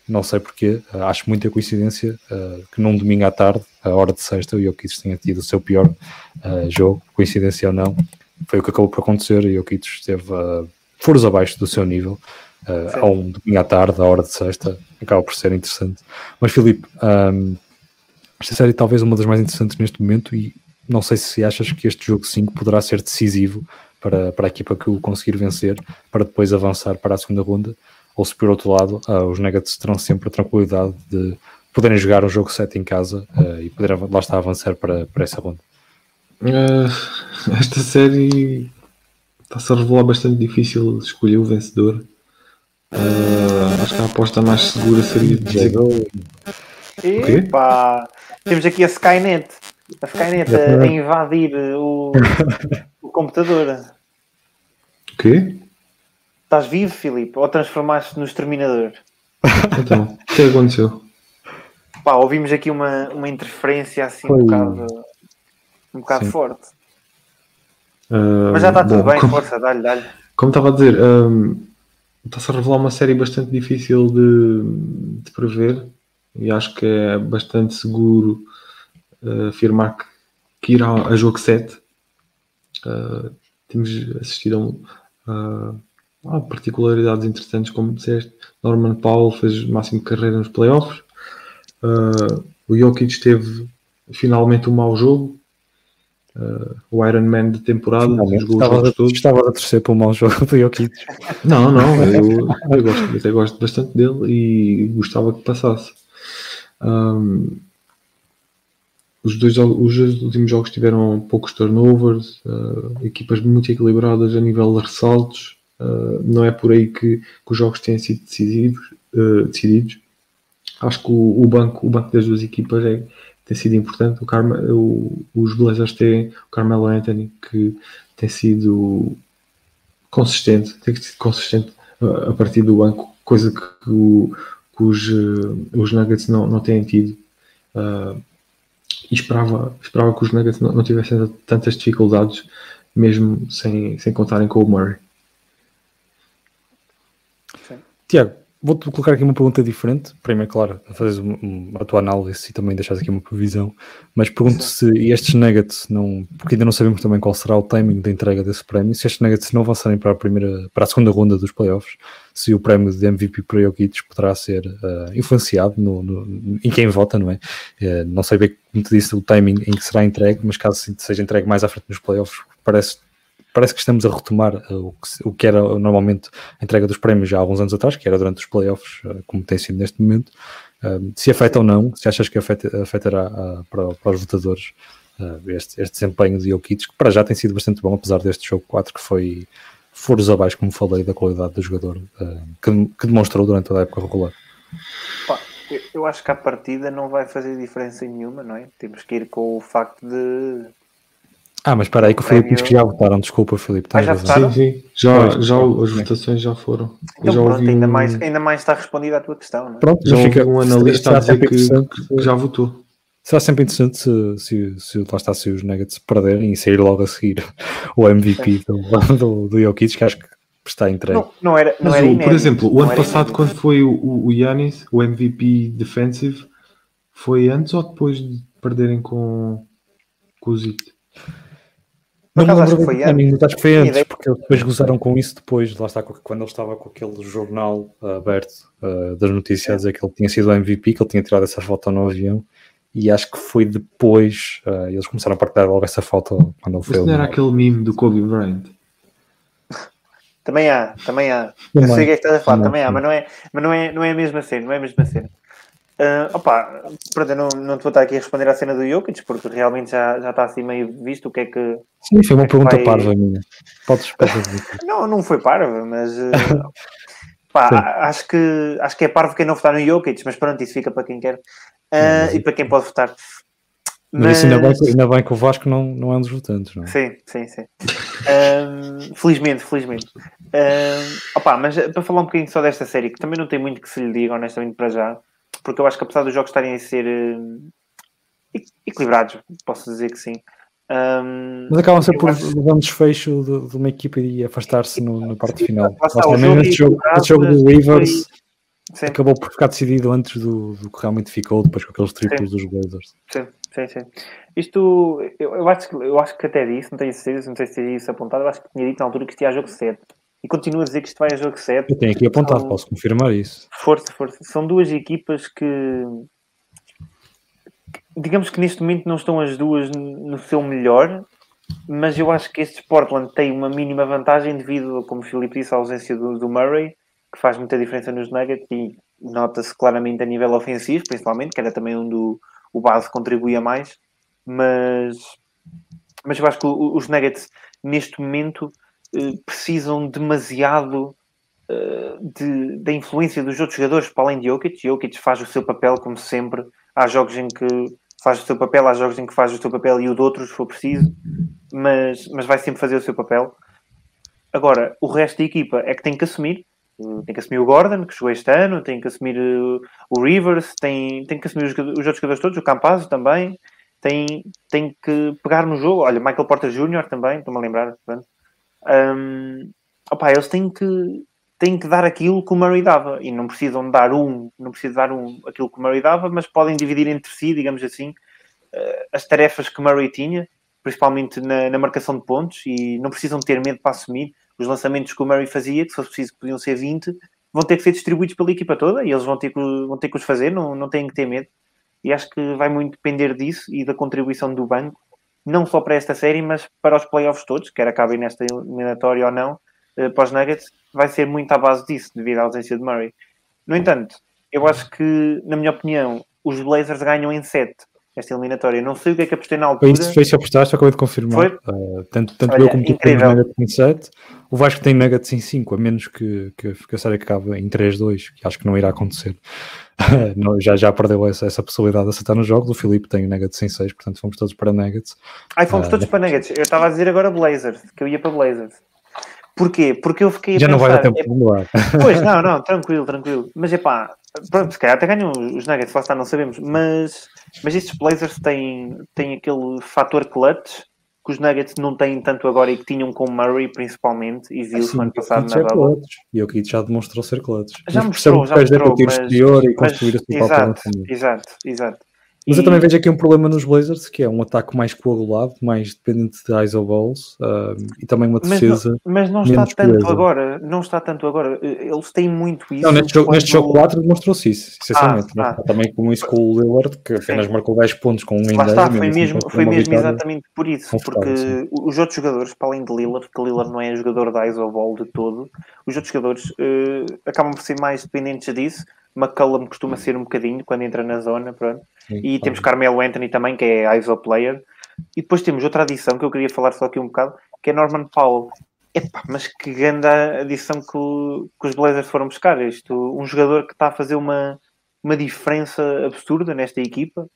Não sei porquê, uh, acho muita coincidência uh, que num domingo à tarde, a hora de sexta, o Jokic tenha tido o seu pior uh, jogo, coincidência ou não. Foi o que acabou por acontecer. O Jokic esteve uh, furos abaixo do seu nível. Uh, a um domingo à tarde, à hora de sexta, acaba por ser interessante. Mas, Filipe, um, esta série talvez uma das mais interessantes neste momento e não sei se achas que este jogo 5 poderá ser decisivo para, para a equipa que o conseguir vencer, para depois avançar para a segunda ronda, ou se por outro lado uh, os Nuggets terão sempre a tranquilidade de poderem jogar um jogo 7 em casa uh, e poder lá estar a avançar para, para essa ronda. Uh, esta série está-se a revelar bastante difícil escolher o vencedor. Uh, acho que a aposta mais segura seria dizer. Epa, temos aqui a Skynet. A Skynet a, a invadir o, o computador. O quê? Estás vivo, Filipe? Ou transformaste no exterminador? Então, o que aconteceu? Pá, ouvimos aqui uma, uma interferência assim Foi... um bocado, um bocado forte. Uh, Mas já está tudo bom, bem, como, força, dá-lhe, dá-lhe. Como estava a dizer, um, está-se a revelar uma série bastante difícil de, de prever e acho que é bastante seguro uh, afirmar que, que irá a jogo 7. Uh, temos assistido a, a, particularidades interessantes, como disseste. Norman Powell fez o máximo de carreira nos playoffs. Uh, o Jokic teve finalmente um mau jogo. Uh, o Iron Man de temporada estava, a, todos. estava a torcer para um mau jogo do Jokic. Não, não, eu, eu, gosto, eu até gosto bastante dele e gostava que passasse. Um, os, dois, os últimos jogos tiveram poucos turnovers, uh, equipas muito equilibradas a nível de ressaltos. Uh, não é por aí que, que os jogos têm sido decisivos, uh, decididos. Acho que o, o, banco, o banco das duas equipas é, tem sido importante. O Carme, o, os Blazers têm o Carmelo Anthony, que tem sido consistente, tem sido consistente a, a partir do banco, coisa que, o, que os, os Nuggets não, não têm tido. Uh, e esperava, esperava que os Nuggets não, não tivessem tantas dificuldades, mesmo sem, sem contarem com o Murray. Tiago, vou-te colocar aqui uma pergunta diferente. Primeiro, claro, fazes a tua análise e também deixas aqui uma previsão. Mas pergunto Sim. se estes Nuggets não. Porque ainda não sabemos também qual será o timing da entrega desse prémio. Se estes Nuggets não avançarem para a primeira, para a segunda ronda dos playoffs, se o prémio de MVP para Jokic poderá ser uh, influenciado no, no, em quem vota, não é? Uh, não sei bem, como te disse, o timing em que será entregue, mas caso seja entregue mais à frente nos playoffs, parece parece que estamos a retomar uh, o, que, o, que, era normalmente a entrega dos prémios já há alguns anos atrás, que era durante os playoffs, uh, como tem sido neste momento. Uh, se afeta ou não, se achas que afeta, afetará para, para, os votadores este, este, desempenho de Jokic, que para já tem sido bastante bom, apesar deste jogo 4 que foi furos abaixo, como falei, da qualidade do jogador que, que, demonstrou durante toda a época regular. Eu acho que a partida não vai fazer diferença nenhuma, não é? Temos que ir com o facto de ah, mas espera aí que o Filipe disse que já votaram, desculpa, Filipe. Ah, já votaram? Sim, sim. Já, já as votações já foram. Então, já pronto, ainda, um... mais, ainda mais está respondida a tua questão. Não é? Pronto, já fica um analista a dizer que, que, já votou. Será sempre interessante se, se, se lá está se os Nuggets perderem e sair logo a seguir o MVP do, do, do Jokic, que acho que está entregue. Não, não era, não Mas, era o, por exemplo, o ano passado, inédito. quando foi o, o Yanis, o MVP defensive, foi antes ou depois de perderem com, com o Não me lembro foi antes. acho que foi antes, porque eles depois gozaram com isso depois, lá está, quando ele estava com aquele jornal uh, aberto uh, das notícias a dizer que ele tinha sido o MVP, que ele tinha tirado essa foto no avião, e acho que foi depois, uh, eles começaram a partilhar logo essa foto quando ele foi. Mas não era aquele meme do Kobe Bryant? Também há, também há. Eu sei o que é que estás a falar, também há, mas não é, mas não é, não é a mesma cena, não é a mesma cena. Uh, opa, pronto, não, não te vou estar aqui a responder à cena do Jokic, porque realmente já, já está assim meio visto o que é que. Sim, foi uma é pergunta vai... parva minha. Podes Não, não foi parva, mas. Uh, pá, acho, que, acho que é parvo quem não votar no Jokic, mas pronto, isso fica para quem quer uh, e para quem pode votar. Mas, mas... Ainda, bem, ainda bem que o Vasco não, não é um dos votantes, não é? Sim, sim, sim. Um, felizmente, felizmente. Um, opa, mas para falar um bocadinho só desta série, que também não tem muito que se lhe diga, honestamente, para já porque eu acho que apesar dos jogos estarem a ser uh, equilibrados, posso dizer que sim. Um, mas acabam ser por acho... um desfecho de, de, uma equipa e afastar-se na parte final. Está, o jogo, este jogo, este jogo do Rivers foi... acabou por ficar decidido antes do, do, que realmente ficou, depois com aqueles triplos sim. dos Blazers. Sim, sim, sim. Isto, eu, eu, acho, eu acho que até disse, não tenho certeza, não sei se teria isso apontado, eu acho que tinha dito na altura que isto ia a jogo 7 e continuo a dizer que isto vai a jogo 7. Eu tenho aqui apontado, São... posso confirmar isso. Força, força. São duas equipas que, digamos que neste momento não estão as duas no seu melhor, mas eu acho que este Portland tem uma mínima vantagem devido, como o Filipe disse, à ausência do, do Murray, que faz muita diferença nos Nuggets e nota-se claramente a nível ofensivo, principalmente, que era também onde o, o base contribuía mais, mas, mas eu acho que os Nuggets neste momento precisam demasiado uh, de, da influência dos outros jogadores para além de Jokic. Jokic faz o seu papel, como sempre. Há jogos em que faz o seu papel, há jogos em que faz o seu papel e o de outros, se for preciso, mas, mas vai sempre fazer o seu papel. Agora, o resto da equipa é que tem que assumir. Tem que assumir o Gordon, que jogou este ano, tem que assumir uh, o Rivers, tem, tem que assumir os, os outros jogadores todos, o Campazzo também, tem, tem que pegar no jogo. Olha, Michael Porter Jr. também, estou-me a lembrar. Pronto. Um, opa, eles têm que, têm que dar aquilo que o Murray dava. E não precisam dar um, não precisam dar um aquilo que o Murray dava, mas podem dividir entre si, digamos assim, uh, as tarefas que Murray tinha, principalmente na, na, marcação de pontos, e não precisam ter medo para assumir. Os lançamentos que o Murray fazia, que se fosse preciso podiam ser 20, vão ter que ser distribuídos pela equipa toda e eles vão ter que, vão ter que os fazer, não, não têm que ter medo. E acho que vai muito depender disso e da contribuição do banco não só para esta série, mas para os playoffs todos, quer acabem nesta eliminatória ou não, eh, para os Nuggets, vai ser muito à base disso, devido à ausência de Murray. No entanto, eu acho que, na minha opinião, os Blazers ganham em 7 esta eliminatória. Não sei o que é que apostei na altura. Foi isso, foi isso apostaste, acabei de confirmar. Uh, tanto tanto Olha, eu como tu temos Nuggets em 7. O Vasco tem Nuggets em 5, a menos que, que, que a série acabe em 3-2, que acho que não irá acontecer. já, já perdeu essa, essa possibilidade de acertar nos jogos. O Filipe tem o Nuggets em 6, portanto fomos todos para Nuggets. Ai, fomos uh, todos para Nuggets. Eu estava a dizer agora Blazers, que eu ia para Blazers. Porquê? Porque eu fiquei a Já pensar, não vai dar tempo é... de mudar. Pois, não, não, tranquilo, tranquilo. Mas é pá, pronto, se calhar até ganham os Nuggets, lá está, não sabemos. Mas, mas estes Blazers têm, têm aquele fator clutch que os Nuggets não têm tanto agora e que tinham com Murray principalmente, e viu-se Assim, ano passado na é bubble. clutch. E o Kit já demonstrou ser clutch. Já Mas mostrou, já mostrou, mas- exterior e mas- construir a sua própria exato, exato, exato. Mas eu também vejo aqui um problema nos Blazers, que é um ataque mais coagulado, mais dependente de ISO balls ah, e também uma Mas defesa. Mas não está tanto coesa. agora, não está tanto agora. Eles têm muito isso. Não, neste jogo, neste jogo 4 demonstrou-se isso, essencialmente. Ah, né? ah. Também como isso com o Lillard, que apenas Sim. marcou 10 pontos com um em Lá 10. está, foi assim mesmo, conseguiu foi mesmo exatamente por isso, porque sim. os outros jogadores, para além de Lillard, que Lillard não é jogador da Isoball de todo, os outros jogadores eh, acabam por ser mais dependentes disso. McCullum costuma ser um bocadinho quando entra na zona, pronto. E temos. Carmelo Anthony também, que é ISO player. E depois temos outra adição que eu queria falar só aqui um bocado, que é Norman Powell. Epá, mas que grande adição que, o- que os Blazers foram buscar. Isto, um jogador que está a fazer uma, uma diferença absurda nesta equipa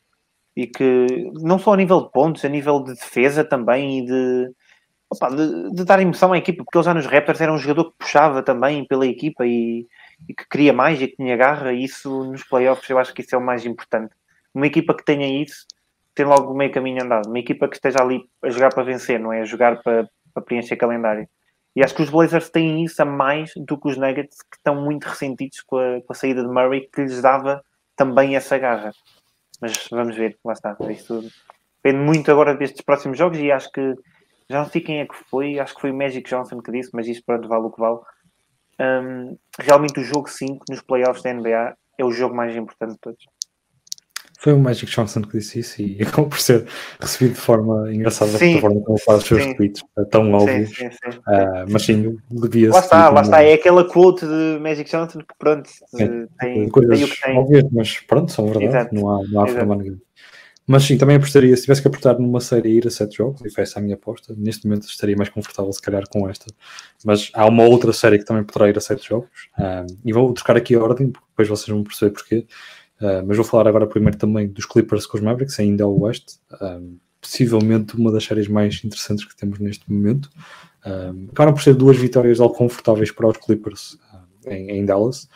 e que não só a nível de pontos, a nível de defesa também e de, opa, de, de dar emoção à equipa, porque ele já nos Raptors era um jogador que puxava também pela equipa e, e que queria mais e que tinha garra, e isso nos playoffs eu acho que isso é o mais importante. Uma equipa que tenha isso tem logo meio caminho andado. Uma equipa que esteja ali a jogar para vencer, não é a jogar para, para preencher calendário. E acho que os Blazers têm isso a mais do que os Nuggets, que estão muito ressentidos com a, com a saída de Murray, que lhes dava também essa garra. Mas vamos ver, lá está. Isso depende muito agora destes próximos jogos e acho que já não sei quem é que foi, acho que foi o Magic Johnson que disse, mas isto pronto, vale o que vale. Hum, realmente o jogo 5 nos playoffs da NBA é o jogo mais importante de todos. Foi o Magic Johnson que disse isso e acabou por ser recebido de forma engraçada Sim. da forma como faz os seus Sim. tweets, é tão Sim, óbvio. sim, sim. Ah, mas sim, devia Lá está, lá está. É aquela quote de Magic Johnson que pronto, tem, coisas tem o que tem. óbvias, mas pronto, são verdade, Exato. não há, não há forma nenhuma. Mas sim, também apostaria, se tivesse que apertar numa série e ir a sete jogos, e foi essa a minha aposta, neste momento estaria mais confortável se calhar com esta. Mas há uma outra série que também poderá ir a sete jogos, ah, e vou trocar aqui a ordem, porque depois vocês vão perceber porquê. Ah, mas vou falar agora primeiro também dos Clippers com os Mavericks, ainda ao Oeste. Ah, possivelmente uma das séries mais interessantes que temos neste momento. Ah, acabaram por ser duas vitórias algo confortáveis para os Clippers ah, em, em Dallas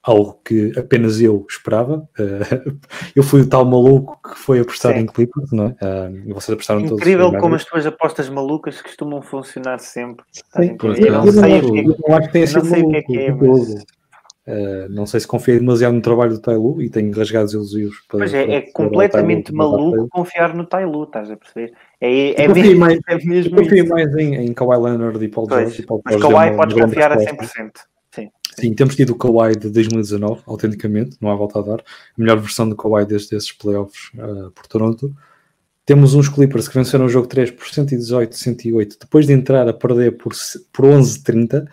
algo que apenas eu esperava. Uh, eu fui o tal maluco que foi apostar Sim. em Clippers, não é? Uh, e vocês apostaram todos. Incrível como as tuas apostas malucas costumam funcionar sempre. Sim, eu Eu não não- sei eu o que é Eu não acho que tenha não sido sei o que é que é, mas- Uh, não sei se confiei demasiado no trabalho do Tailu e tenho rasgados elogios para. Pois é, para- é completamente Tailu, maluco confiar no Tailu, estás a perceber? É, é, mesmo, mais- é mesmo confio isso. mais em, em Kawhi Leonard e Paul Pois, George. E Paul mas George Kawhi uma- podes confiar a resposta. 100%. Sim. Sim, temos tido o Kawhi de 2019, autenticamente, não há volta a dar. A melhor versão do Kawhi desde esses playoffs uh, por Toronto. Temos uns Clippers que venceram o jogo 3 por 118-108, depois de entrar a perder por, por 11-30.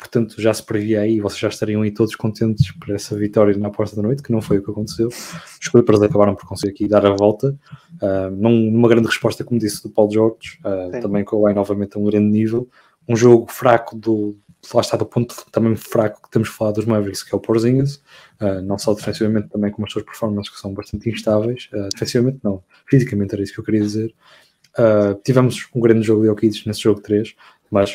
Portanto, já se previa aí, vocês já estariam aí todos contentes por essa vitória na aposta da noite, que não foi o que aconteceu. Os Clippers acabaram por conseguir aqui dar a volta, uh, num- numa grande resposta, como disse, do Paul George, uh, Sim. também com o Kawhi novamente a um grande nível. Um jogo fraco do, lá está do ponto também fraco que temos falado dos Mavericks, que é o Porzingis, uh, não só defensivamente, também com as suas performances que são bastante instáveis. Uh, defensivamente, não, fisicamente era isso que eu queria dizer. Uh, tivemos um grande jogo de Jokic nesse jogo 3, mas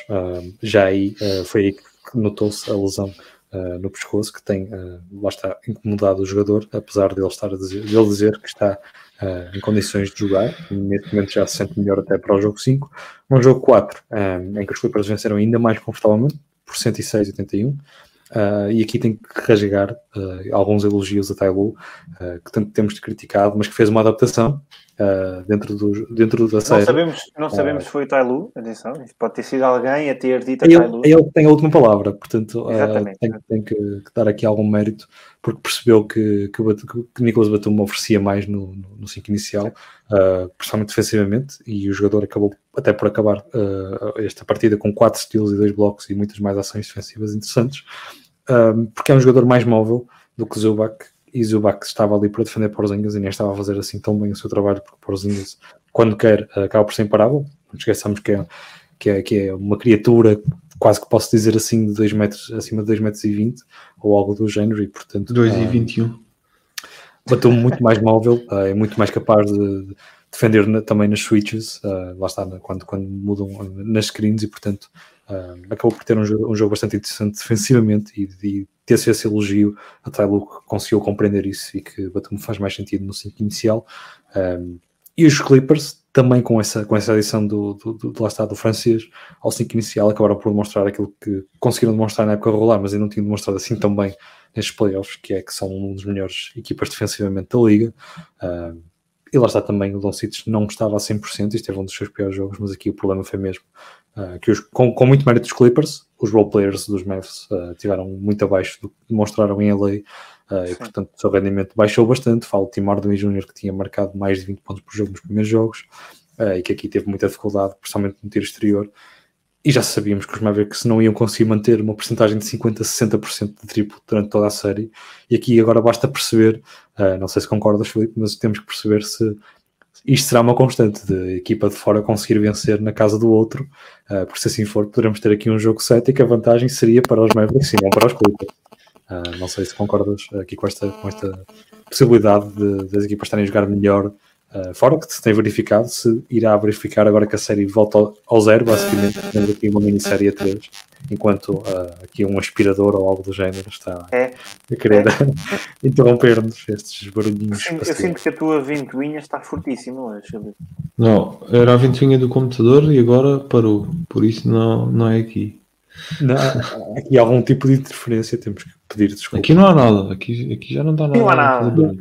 já aí foi aí que notou-se a lesão uh, no pescoço, que tem, uh, lá está, incomodado o jogador, apesar de ele estar a dizer, de ele dizer que está uh, em condições de jogar, neste momento já se sente melhor até para o jogo 5. Um jogo 4, um, em que os Clippers venceram ainda mais confortavelmente, por 106-81. Uh, e aqui tem que rasgar uh, alguns elogios a Tailu, uh, que tanto temos criticado, mas que fez uma adaptação uh, dentro, do, dentro da Não série. sabemos, não sabemos se foi o Tailu, atenção, pode ter sido alguém a ter dito a Ele, Tailu. ele tem a última palavra, portanto uh, tem, tem que, que dar aqui algum mérito, porque percebeu que, que, que Nicolas Batum oferecia mais no, no 5 inicial, uh, principalmente defensivamente, e o jogador acabou até por acabar uh, esta partida com 4 steals e 2 blocos e muitas mais ações defensivas interessantes, porque é um jogador mais móvel do que Zubac, e Zubac estava ali para defender Porzingis e nem estava a fazer assim tão bem o seu trabalho, porque Porzingis, quando quer, uh, acaba por ser imparável, não esqueçamos que é, que é, que é uma criatura quase que posso dizer assim de 2 metros, acima de 2 metros e 20 ou algo do género e portanto 2 ah, e 21. bateu muito mais móvel, ah, é muito mais capaz de, de defender na- também nas switches, ah, lá está, na- quando, quando mudam nas screens e portanto ah, acabou por ter um jogo, um jogo bastante interessante defensivamente e, e ter-se esse elogio a Tyloo que conseguiu compreender isso e que Batum faz mais sentido no 5 inicial. Ah, e os Clippers também com essa, com essa adição do, do, do, do, do francês ao 5 inicial, acabaram por demonstrar aquilo que conseguiram demonstrar na época regular, mas ainda não tinham demonstrado assim tão bem nestes playoffs, que é que são um dos melhores equipas defensivamente da liga. Uh, e lá está também, o Doncic não estava a 100%, isto é um dos seus piores jogos, mas aqui o problema foi mesmo uh, que os, com, com, muito mérito dos Clippers, os role players dos Mavs uh, tiveram muito abaixo do que demonstraram em LA, uh, e portanto o seu rendimento baixou bastante. Falo de Tim Hardaway Jr. que tinha marcado mais de 20 pontos por jogo nos primeiros jogos, e que aqui teve muita dificuldade, principalmente no tiro exterior. E já sabíamos que os Mavericks não iam conseguir manter uma porcentagem de 50% a 60% de triplo durante toda a série. E aqui agora basta perceber, não sei se concordas, Felipe, mas temos que perceber se isto será uma constante de equipa de fora conseguir vencer na casa do outro, uh, porque se assim for, poderemos ter aqui um jogo 7 e que a vantagem seria para os Mavericks e não para os Clippers. Uh, não sei se concordas aqui com esta, com esta possibilidade de, das equipas estarem a jogar melhor uh, fora, que se tem verificado, se irá verificar agora que a série volta ao, ao zero, basicamente, tendo aqui uma minissérie a 3 enquanto uh, aqui um aspirador ou algo do género está é. a querer é. interromper-nos estes barulhinhos. Eu, eu sinto que a tua ventoinha está fortíssima hoje, Não, era a ventoinha do computador e agora parou, por isso não, não é aqui. Não, aqui há algum tipo de interferência, temos que pedir desculpa. Aqui não há nada, aqui, aqui já não está nada. Não há nada.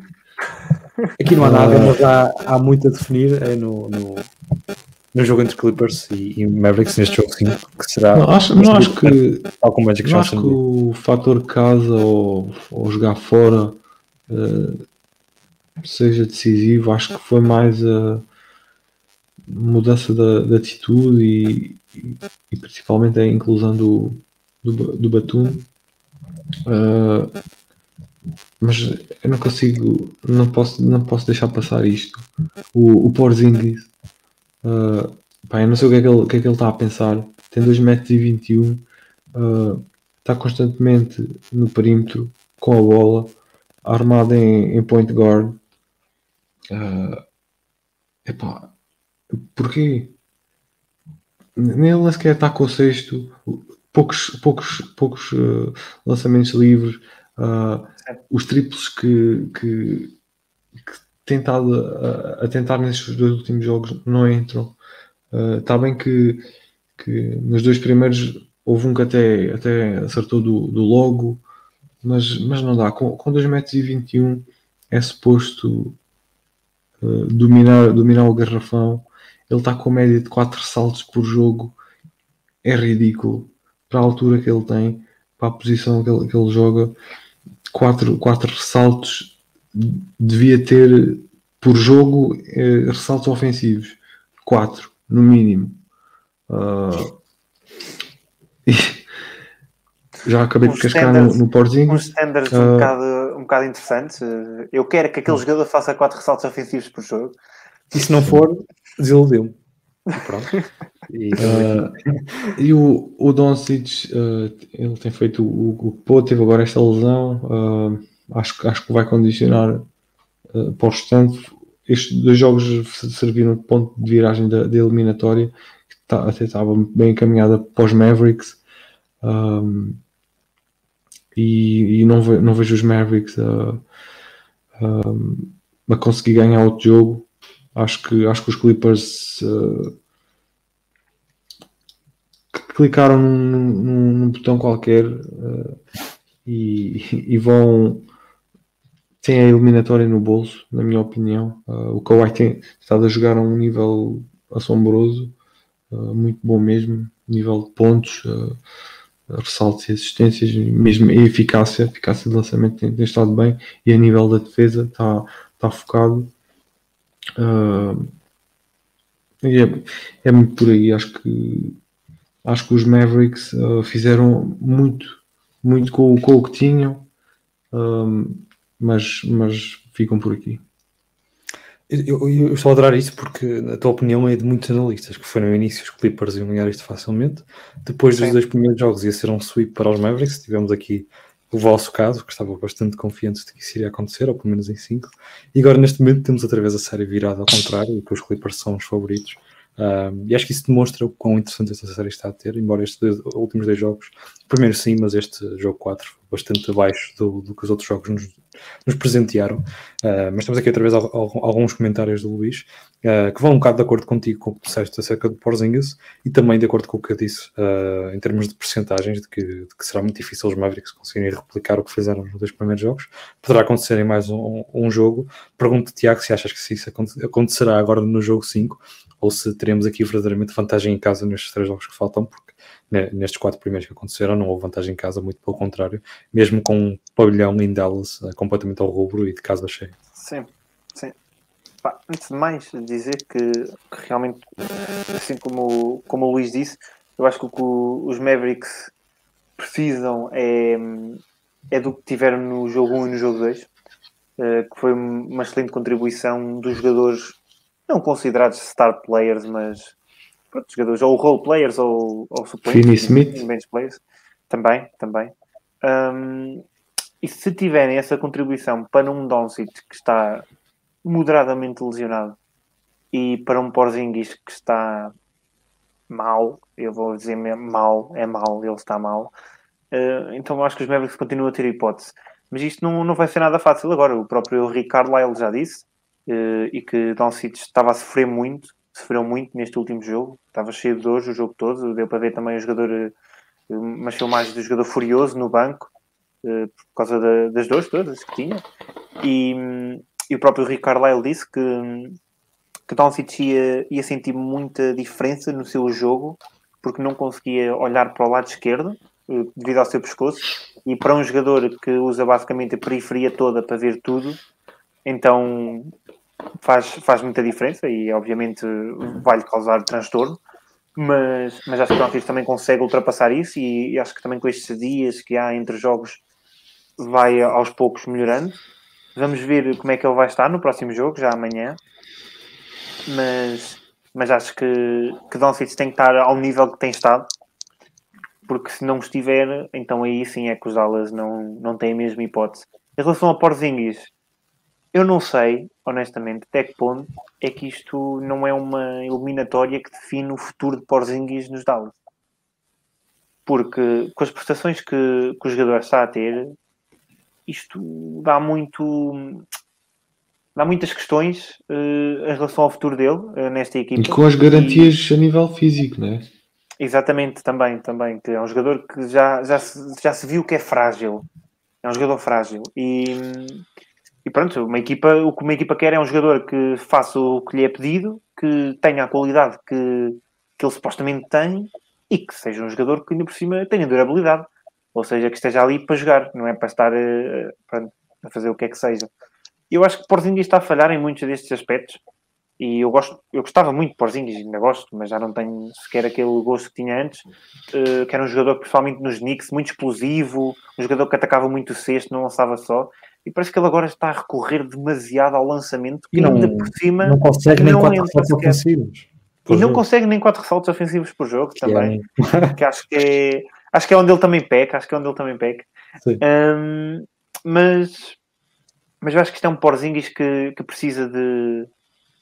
Aqui não há nada, mas há, há muito a definir é no, no, no jogo entre Clippers e, e Mavericks neste jogo 5, que será. Não, acho, não acho que, não acho que o fator casa ou, ou jogar fora uh, seja decisivo. Acho que foi mais a mudança da, da atitude e, e, e, principalmente a inclusão do, do, do Batum. Uh, mas eu não consigo, não posso, não posso deixar passar isto. O, o Porzingis Uh, pá, eu não sei o que é que ele, que é que ele está a pensar. Tem 2,21m, uh, está constantemente no perímetro com a bola, armado em, em point guard. Uh, epá, porquê? Nem ele sequer está com o sexto, poucos, poucos, poucos uh, lançamentos livres, uh, os triplos que, que, que tentado a, a, tentar nestes dois últimos jogos não entram. Está uh, bem que, que nos dois primeiros houve um que até, até acertou do, do logo, mas, mas não dá. Com, com 2,21m é suposto uh, dominar, dominar o garrafão. Ele está com média de 4 saltos por jogo. É ridículo. Para a altura que ele tem, para a posição que ele, que ele joga, 4, 4 ressaltos devia ter por jogo eh, ressaltos ofensivos. 4 no mínimo. Uh, já acabei de cascar no, no Porzinho. uns standards uh, um, bocado, um bocado interessantes eu quero que aquele jogador faça 4 ressaltos ofensivos por jogo. E se não for desiludiu-me Pronto. E, uh, e o, o Doncic, uh, ele tem feito o, o Pô, teve agora esta lesão. Uh, acho, acho que vai condicionar uh, para o restante. Estes dois jogos serviram de ponto de viragem da, da eliminatória, que tá, até estava bem encaminhada para os Mavericks. Um, e, e não, ve, não, vejo os Mavericks a, a, a, conseguir ganhar outro jogo. Acho que, acho que os Clippers uh, clicaram num, num, num, botão qualquer uh, e, e, vão tem a eliminatória no bolso, na minha opinião. Uh, o Kawhi tem estado a jogar a um nível assombroso, muito bom mesmo, nível de pontos, ressaltos e assistências, mesmo a eficácia, a eficácia de lançamento tem, tem, estado bem e a nível da defesa está, está focado. Uh, e é, é, muito por aí, acho que acho que os Mavericks fizeram muito, muito com, com o que tinham mas, mas ficam por aqui. Eu, eu, eu, estou a adorar isso porque a tua opinião é de muitos analistas que foi no início os Clippers iam ganhar isto facilmente. Depois dos Sim. dois primeiros jogos ia ser um sweep para os Mavericks. Tivemos aqui o vosso caso, que estava bastante confiante de que isso iria acontecer, ou pelo menos em 5. E agora neste momento temos outra vez a série virada ao contrário, e que os Clippers são os favoritos. Um, e acho que isso demonstra o quão interessante esta série está a ter, embora estes dois, últimos dois jogos, primeiro sim, mas este jogo 4 bastante abaixo do, do que os outros jogos nos, nos presentearam. Uh, mas temos aqui outra vez alguns comentários do Luís uh, que vão um bocado de acordo contigo com o que disseste acerca do Porzingis e também de acordo com o que eu disse uh, em termos de percentagens de que, de que, será muito difícil os Mavericks conseguirem replicar o que fizeram nos dois primeiros jogos. Poderá acontecer em mais um, um jogo. Pergunto, Tiago, se achas que isso acontecerá agora no jogo 5 ou se teremos aqui verdadeiramente vantagem em casa nestes três jogos que faltam, porque nestes quatro primeiros que aconteceram não houve vantagem em casa, muito pelo contrário, mesmo com um pavilhão em Dallas uh, completamente ao rubro e de casa cheia. Sim, sim. Pá, antes de mais, dizer que, que, realmente, assim como, como o Luís disse, eu acho que o que os Mavericks precisam é, é do que tiveram no jogo 1 e no jogo 2, uh, que foi uma excelente contribuição dos jogadores não considerados star players, mas pronto, jogadores ou role players ou, ou suplentes, bench players, também, também. Um, e se tiverem essa contribuição para um Doncic que está moderadamente lesionado e para um Porzingis que está mal, eu vou dizer mal, é mal, ele está mal, uh, então acho que os Mavericks continuam a ter hipótese. Mas isto não, não vai ser nada fácil agora. O próprio Ricardo Lyle já disse uh, e que Doncic estava a sofrer muito, sofreu muito neste último jogo, estava cheio de dores o jogo todo, deu para ver também o jogador, uh, umas filmagens do jogador furioso no banco, uh, por causa da, das dores todas que tinha, e, e o próprio Ricardo Lyle disse que, que Doncic ia, ia sentir muita diferença no seu jogo, porque não conseguia olhar para o lado esquerdo, devido ao seu pescoço, e para um jogador que usa basicamente a periferia toda para ver tudo, então faz, faz muita diferença e obviamente vai-lhe causar transtorno, mas, mas acho que o Antis também consegue ultrapassar isso e, e, acho que também com estes dias que há entre jogos vai aos poucos melhorando. Vamos ver como é que ele vai estar no próximo jogo, já amanhã, mas, mas acho que, que Doncic tem que estar ao nível que tem estado, porque se não estiver, então aí sim é que os alas não, não têm a mesma hipótese. Em relação a Porzingis, eu não sei, honestamente, até que ponto é que isto não é uma eliminatória que define o futuro de Porzingis nos Dallas. Porque com as prestações que, que o jogador está a ter, isto dá muito dá muitas questões uh, em relação ao futuro dele uh, nesta equipa. E com as garantias e... a nível físico, não é? Exatamente, também, também, que é um jogador que já, já, se, já se viu que é frágil. É um jogador frágil. E, e pronto, uma equipa, o que uma equipa quer é um jogador que faça o que lhe é pedido, que tenha a qualidade que, que ele supostamente tem e que seja um jogador que ainda por cima tenha durabilidade. Ou seja, que esteja ali para jogar, não é para estar uh, pronto, a fazer o que é que seja. Eu acho que Porzingis está a falhar em muitos destes aspectos e eu gosto, eu gostava muito de Porzingis, ainda gosto, mas já não tenho sequer aquele gosto que tinha antes, uh, que era um jogador, principalmente nos Knicks, muito explosivo, um jogador que atacava muito o cesto, não lançava só, e parece que ele agora está a recorrer demasiado ao lançamento e não, ainda por cima não consegue nem quatro ressaltos ofensivos. E não consegue nem quatro ressaltos ofensivos por jogo que também. É. que acho que é acho que é onde ele também peca, acho que é onde ele também peca. Um, mas, mas eu acho que isto é um Porzingis que, que precisa de.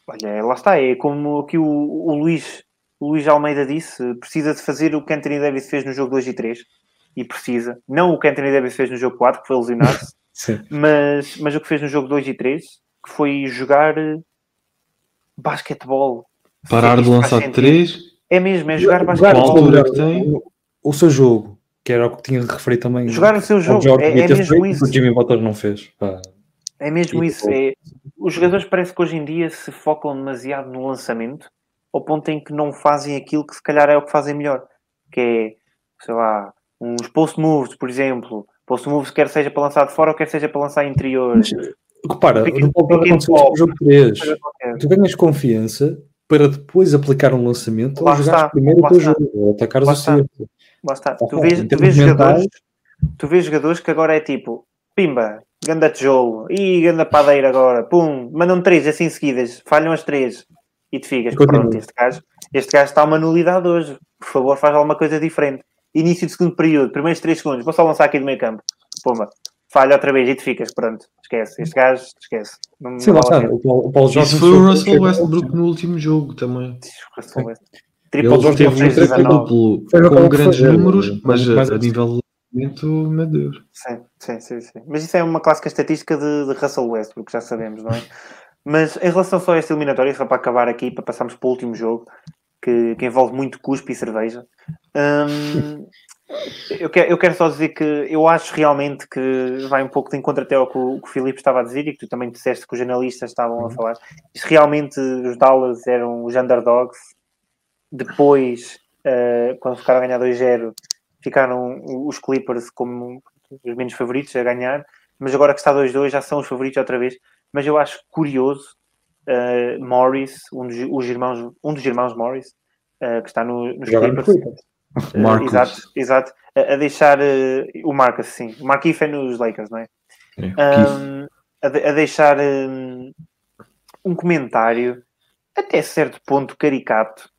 Olha, lá está, é como aqui o, o Luís, o Luís Almeida disse: precisa de fazer o que Anthony Davis fez no jogo 2 e 3. E precisa. Não o que Anthony Davis fez no jogo 4, que foi lesionar-se. Mas, mas o que fez no jogo 2 e 3, que foi jogar eh, basquetebol. Parar de lançar 3. É mesmo, é jogar basquetebol. altura que tem. O seu jogo, que era o que tinha de referir também. Jogar o seu jogo, é, é mesmo feito, isso. O Jimmy Butler não fez. Pá. É mesmo e isso. É, os jogadores parece que hoje em dia se focam demasiado no lançamento, ao ponto em que não fazem aquilo que se calhar é o que fazem melhor, que é, sei lá, uns post moves, por exemplo, Post moves quer seja para lançar de fora ou quer seja para lançar interior. Mas, repara, no jogo 3. Tu ganhas confiança para depois aplicar um lançamento ou jogar primeiro o teu jogo, ou atacares o certo. Lá está. Tu vês, tu, vês jogadores, tu vês jogadores que agora é tipo, pimba, ganda tijolo, e ganda padeira agora, pum, mandam três assim seguidas, falham as três e te ficas, pronto, este gajo, este gajo está uma nulidade hoje, por favor, faz alguma coisa diferente início de segundo período, primeiros 3 segundos, vou só lançar aqui do meio campo. Pumba, falha outra vez e te ficas, pronto, esquece. Este gajo, esquece. Não, Sim, lá está. O Paulo, o Paulo Isso foi o Russell Westbrook no último jogo também. Triple ele teve um triplo com grandes números, mas a, a nível momento, meu Deus. Sim, sim, sim, sim. Mas isso é uma clássica estatística de, de Russell Westbrook, já sabemos, não é? Mas em relação só a esta eliminatória, só para acabar aqui, para passarmos para o último jogo, que, que envolve muito cuspe e cerveja. Hum, eu, quero, eu quero só dizer que eu acho realmente que vai um pouco de encontro até ao que o, que o Filipe estava a dizer e que tu também disseste que os jornalistas estavam a uhum. falar. Isto realmente os Dallas eram os underdogs. Depois, uh, quando ficaram a ganhar 2-0, ficaram os Clippers como os menos favoritos a ganhar. Mas agora que está 2-2 já são os favoritos outra vez. Mas eu acho curioso uh, Morris, um dos, os irmãos, um dos irmãos Morris, uh, que está no, nos Clippers. Uh, exato, exato. A, a deixar o Marcus, sim. O Marquinhos é nos Lakers, não é? é um, a, de, a, deixar um, um, comentário, até certo ponto caricato,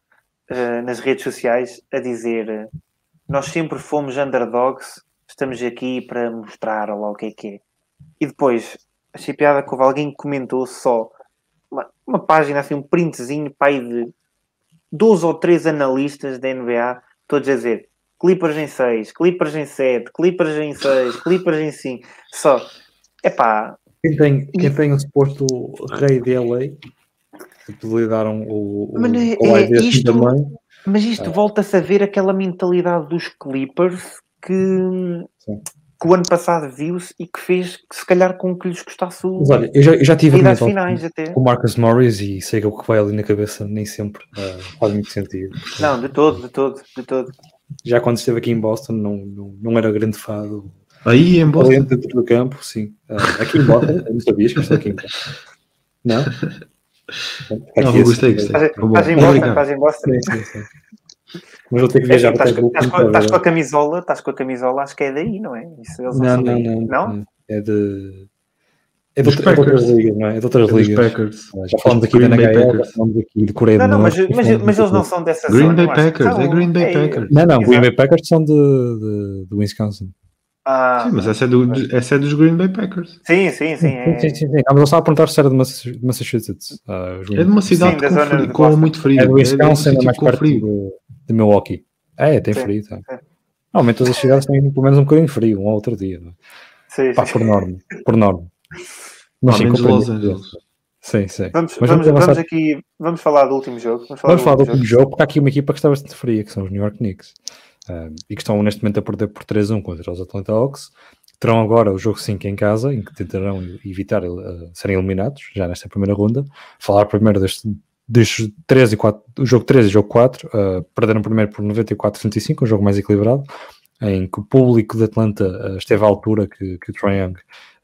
nas redes sociais, a dizer nós sempre fomos underdogs, estamos aqui para mostrar lá o que é que é. E depois, achei piada que houve alguém que comentou só uma, uma página, assim, um printzinho, pai de 12 ou 3 analistas da NBA, todos a dizer Clippers em 6, Clippers em 7, Clippers em 6, Clippers em 5. Só, é pá. Quem tem, quem tem o suposto rei de LA, possibilitaram o, o, mas é, o é, isto, também. Mas isto ah. volta-se a ver aquela mentalidade dos Clippers que. Sim que o ano passado viu-se e que fez que se calhar com que lhes gostasse o. Mas olha, eu já, eu já tive finais até. o Marcus Morris e sei que o que vai ali na cabeça nem sempre uh, faz muito sentido. Não, de todo, de todo, de todo. Já quando esteve aqui em Boston não, não, não era grande fado. Aí em Boston? Dentro do campo, sim. Uh, aqui em Boston, não sabias que estou aqui em Boston. Não? Não, gostei, gostei. Faz em Boston, faz em Boston. Sim, sim, sim. Mas vou ter que viajar é, para estás, estás, com, estás com a camisola, estás com a camisola, acho que é daí, não é? Isso não, não, não, não, não, É de. É de, é de outras ligas, não é? É de outras é ligas. Packers. Já falamos aqui Green da NHL, já falamos aqui de Coreia do Norte. Não, mas, mas, mas eles não são dessa Green Bay Packers, é Green Bay Packers. Não, não, Green Bay Packers são de, de, de Wisconsin. Ah, sim, mas essa é, do, essa é dos Green Bay Packers. Sim, sim, sim. É... sim, sim, sim. Ah, estava a perguntar se era de Massachusetts. Uh, é de uma cidade sim, com, frio, com muito frio. É de Wisconsin, é, é mais perto de, de Milwaukee. É, tem sim, frio. Tá. Normalmente todas as cidades têm pelo menos um bocadinho de frio, um ou outro dia. Não é? Sim, Pá, sim. Por norma. Por norma. Mas sim, Los Angeles. Sim, sim. Vamos, Mas vamos, vamos, aqui, vamos falar do último jogo. Vamos falar, vamos do, falar do, último jogo. jogo, porque há aqui uma equipa que está bastante fria, que são os New York Knicks. Um, e que estão neste momento a perder por 3-1 contra os Atlanta Hawks. Terão agora o jogo 5 em casa, em que tentarão evitar uh, serem eliminados, já nesta primeira ronda. Falar primeiro deste destes 3 e 4, o jogo 3 e o jogo 4, uh, perderam primeiro por 94-35, um jogo mais equilibrado, em que o público de Atlanta uh, esteve à altura que, que o Trae Young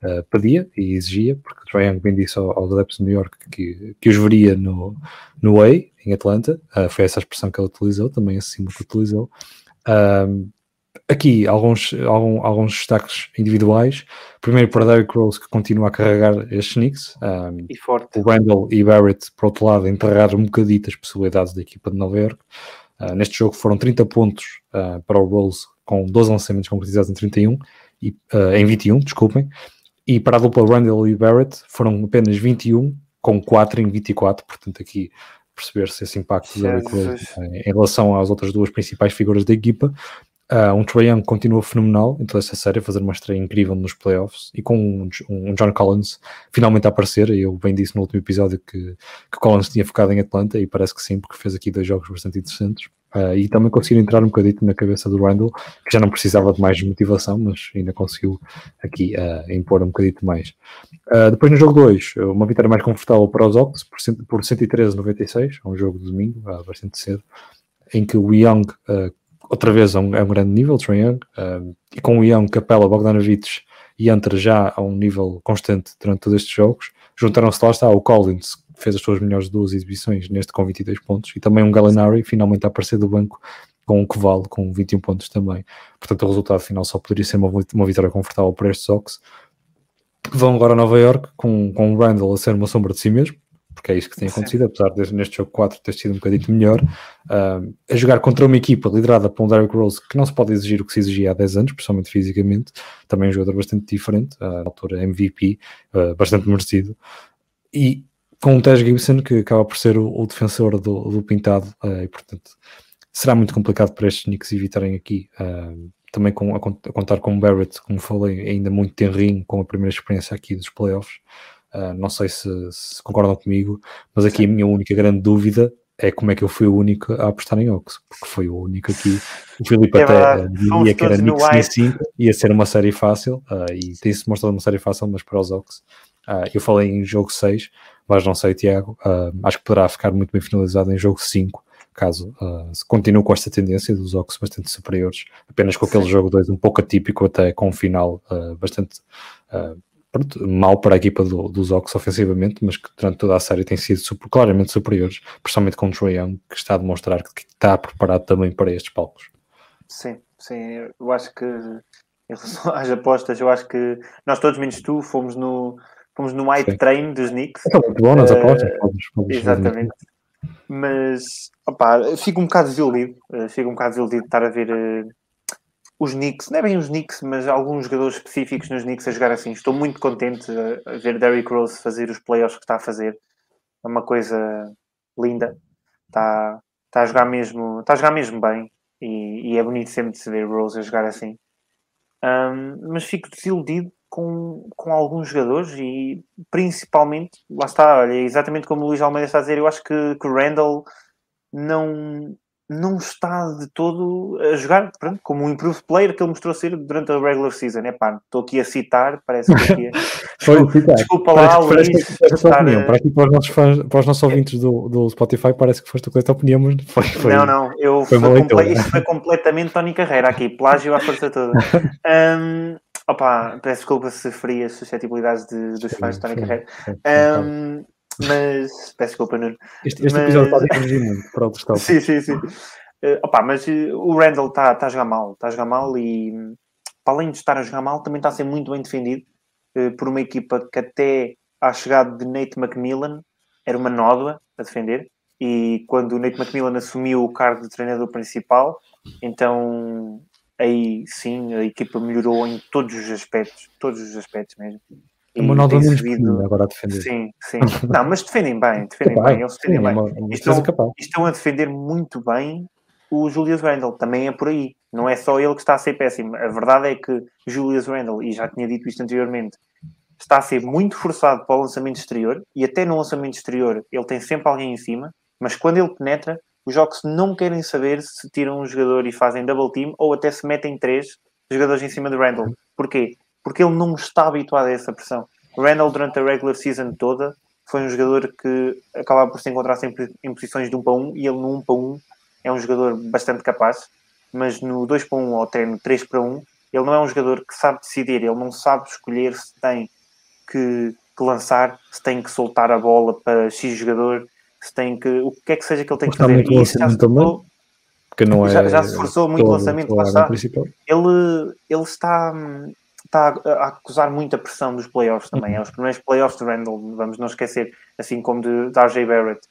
uh, pedia e exigia, porque o Trae Young bem disse aos adeptos de New York que, que os veria no, no Way, em Atlanta, uh, foi essa a expressão que ele utilizou, também esse símbolo que utilizou. Um, aqui alguns, algum, alguns destaques individuais. Primeiro para Derrick Rose, que continua a carregar estes Knicks. Um, e forte. O Randall e Barrett, por outro lado, enterraram um bocadito as possibilidades da equipa de Nova York. Uh, neste jogo foram 30 pontos uh, para o Rose, com 12 lançamentos concretizados em 31, e, uh, em 21, desculpem. E para a dupla Randall e Barrett foram apenas 21, com 4 em 24. Portanto, aqui perceber-se esse impacto Rose em relação às outras duas principais figuras da equipa. Uh, um Trae Young continua fenomenal em toda esta série, a fazer uma estreia incrível nos playoffs e com um, um, John Collins finalmente a aparecer. Eu bem disse no último episódio que, que Collins tinha focado em Atlanta e parece que sim, porque fez aqui dois jogos bastante interessantes. Uh, e também conseguiu entrar um bocadito na cabeça do Randall, que já não precisava de mais motivação, mas ainda conseguiu aqui uh, impor um bocadito mais. depois no jogo 2, uma vitória mais confortável para os Ox por, por 113-96, um jogo de domingo, bastante cedo, em que o Young outra vez é um, é um grande nível, Trae Young, e com o Young, Capela, Bogdanovich e Antra já a um nível constante durante todos estes jogos, juntaram-se lá está o Collins, fez as suas melhores duas exibições neste com 22 pontos, e também um Gallinari, finalmente a aparecer do banco com um Koval com 21 pontos também. Portanto, o resultado final só poderia ser uma, uma vitória confortável para estes Sox. Vão agora a Nova York com, com o Randall a ser uma sombra de si mesmo, porque é isso que tem acontecido, apesar de neste jogo 4 ter sido um bocadinho melhor, uh, a jogar contra uma equipa liderada por um Derrick Rose que não se pode exigir o que se exigia há 10 anos, principalmente fisicamente, também um jogador bastante diferente, uh, na altura MVP, uh, bastante merecido, e com o Tej Gibson que acaba por ser o, o defensor do, do pintado, uh, e portanto será muito complicado para estes Knicks evitarem aqui também com, a, contar com o Barrett, como falei, ainda muito tenrinho com a primeira experiência aqui dos playoffs. Uh, não sei se, se, concordam comigo, mas aqui Sim. a minha única grande dúvida é como é que eu fui o único a apostar em Ox, porque foi o único aqui. O Filipe é até diria que era Knicks em 5, ia ser uma série fácil, uh, e tem-se mostrado uma série fácil, mas para os Ox. Uh, eu falei em jogo 6, mas não sei, Tiago. Uh, acho que poderá ficar muito bem finalizado em jogo 5, caso uh, continue com esta tendência dos Ox bastante superiores, apenas com aquele Sim. jogo 2 um pouco atípico, até com um final bastante pronto, mal para a equipa do, dos Ox ofensivamente, mas que durante toda a série tem sido super, claramente superiores, principalmente com o Trae Young, que está a demonstrar que, que está preparado também para estes palcos. Sim, sim, eu acho que em relação às apostas, eu acho que nós todos, menos tu, fomos no, fomos no hype train dos Knicks. É muito bom nas apostas. Uh, exatamente. Mas, opá, fico um bocado desiludido, uh, fico um bocado desiludido de estar a ver uh, os Knicks, não é bem os Knicks, mas alguns jogadores específicos nos Knicks a jogar assim. Estou muito contente a, ver Derrick Rose fazer os playoffs que está a fazer. É uma coisa linda. Está, está a jogar mesmo, está a jogar mesmo bem e, e é bonito sempre de se ver Rose a jogar assim. Um, mas fico desiludido com, com alguns jogadores e principalmente, lá está, olha, exatamente como o Luís Almeida está a dizer, eu acho que, que o Randall não, não está de todo a jogar pronto, como um improved player que ele mostrou ser durante a regular season. É pá, estou aqui a citar, parece que aqui é... Foi desculpa, desculpa lá, parece, Luís. Que opinião. Para, os nossos fãs, para os nossos ouvintes do, do Spotify, parece que foste tu esta opinião, mas foi, foi. Não, não, eu foi foi isto foi completamente Tony Carreira aqui, plágio à força toda. um, opa, peço desculpa se feri as suscetibilidades de, dos fãs de Tony Carreira. Um, mas peço desculpa, Nuno. Este, este mas... episódio pode corrigir muito para outros tópicos. Sim, sim, sim. Uh, opa, mas uh, o Randall está tá a jogar mal, está a jogar mal e para além de estar a jogar mal, também está a ser muito bem defendido uh, por uma equipa que até à chegada de Nate McMillan era uma nódoa a defender e quando o Nate McMillan assumiu o cargo de treinador principal, então aí sim a equipa melhorou em todos os aspectos, todos os aspectos mesmo. É uma nova subido... agora a defender. Sim, sim. Não, mas defendem bem, defendem bem, eles defendem sim, bem. É uma, uma estão, estão a defender muito bem o Julius Randle, também é por aí. Não é só ele que está a ser péssimo. A verdade é que Julius Randle, e já tinha dito isto anteriormente, está a ser muito forçado para o lançamento exterior, e até no lançamento exterior ele tem sempre alguém em cima, mas quando ele penetra, os jogos não querem saber se tiram um jogador e fazem double team, ou até se metem três jogadores em cima de Randle. Porquê? porque ele não está habituado a essa pressão. Randall, durante a regular season toda, foi um jogador que acabava por se encontrar sempre em posições de 1 para 1 e ele no 1 para 1 é um jogador bastante capaz, mas no 2 para 1 ou até no 3 para 1 ele não é um jogador que sabe decidir, ele não sabe escolher se tem que, que lançar, se tem que soltar a bola para X jogador, se tem que. o que é que seja que ele tem que fazer. E isso já se também, porque não é já, já se forçou muito o lançamento, lá está. Ele, ele está está a, acusar muita pressão dos playoffs também. Uhum. É os primeiros playoffs de Randall, vamos não esquecer, assim como de, de RJ Barrett.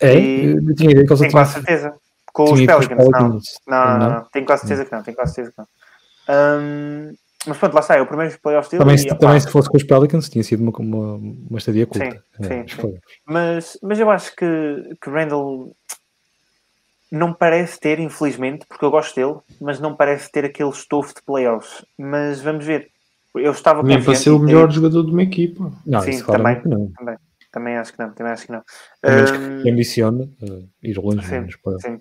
É, e eu tinha ideia que Tenho quase certeza. Com os Pelicans, não. Não, não, não. Tenho quase certeza que não, tenho quase certeza que não. Um, mas pronto, lá está, é o primeiro playoffs dele. Também, e, também se fosse com os Pelicans tinha sido uma, uma, uma estadia curta. Sim, é, sim, sim. Mas, mas eu acho que, que Randall não parece ter, infelizmente, porque eu gosto dele, mas não parece ter aquele estofo de playoffs. Mas vamos ver. Eu estava Nem para ser o melhor ter... jogador de uma equipa. Não, Sim, também, não. também. Também acho que não. Também acho que não. Mas um... que ambiciona uh, ir longe. Sim, sim.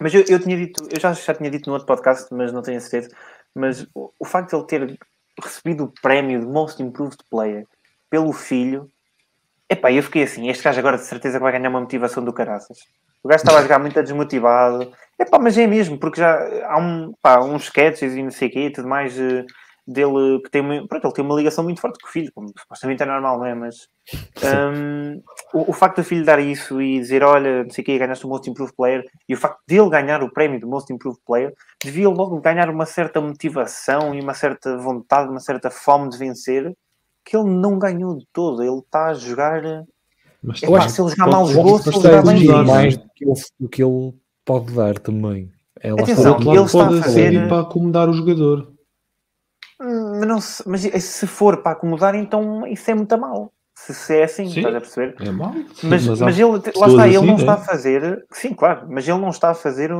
Mas eu, eu tinha dito, eu já, já tinha dito no outro podcast, mas não tenho a certeza. Mas o, o facto de ele ter recebido o prémio de Most Improved Player pelo filho, epá, eu fiquei assim, este gajo agora de certeza vai ganhar uma motivação do caraças. O gajo estava a jogar muito desmotivado. É pá, mas é mesmo, porque já há um, pá, uns sketches e não sei o quê e tudo mais uh, dele que tem uma, pronto, ele tem uma ligação muito forte com o filho, como supostamente é normal, não é? Mas um, o, o, facto do filho dar isso e dizer, olha, não sei o quê, ganhaste o Most Improved Player, e o facto dele ganhar o prémio do Most Improved Player, devia logo ganhar uma certa motivação e uma certa vontade, uma certa fome de vencer, que ele não ganhou de todo. Ele está a jogar mas eu acho que se ele jogar mal jogou, se ele jogar bem mais do que, ele, do que ele pode dar também. É, Atenção, está, ele está a fazer para acomodar o jogador. Mas, não se, mas se for para acomodar, então isso é muito mal. Se, se é assim, sim, estás a perceber? É mal. Mas, mas, mas ele, lá está, ele assim, não é? está a fazer. Sim, claro, mas ele não está a fazer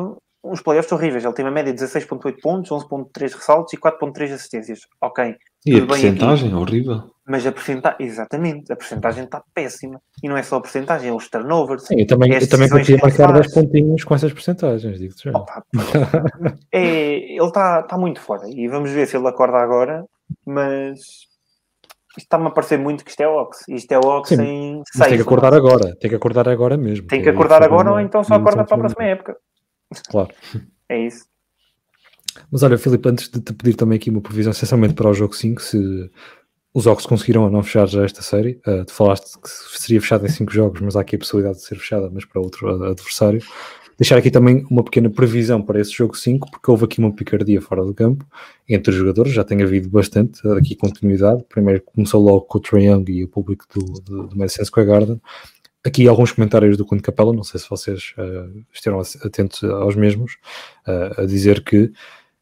uns playoffs horríveis. Ele tem uma média de 16.8 pontos, 11.3 ressaltos e 4.3 assistências. Ok. E a porcentagem é horrível. Mas a porcentagem, exatamente, a porcentagem está péssima. E não é só a porcentagem, é os turnovers. Sim, eu também, é eu também conseguia marcar 10 pontinhos com essas porcentagens, digo já. Opa, é, ele está tá muito fora. E vamos ver se ele acorda agora. Mas está-me a parecer muito que isto é Ox. Isto é Ox Sim, em 6. Tem que acordar agora, tem que acordar agora mesmo. Tem que acordar agora ou então só acorda para a próxima época. Claro. É isso. Mas olha, Filipe, antes de te pedir também aqui uma previsão, essencialmente para o jogo 5, se os Ox conseguiram não fechar já esta série, uh, tu falaste que seria fechada em 5 jogos, mas há aqui a possibilidade de ser fechada, mas para outro adversário. Deixar aqui também uma pequena previsão para esse jogo 5, porque houve aqui uma picardia fora do campo entre os jogadores, já tem havido bastante aqui continuidade. Primeiro começou logo com o Trae Young e o público do, do, do Madison Square Garden, aqui alguns comentários do Conde Capela, não sei se vocês uh, estiveram atentos aos mesmos, uh, a dizer que,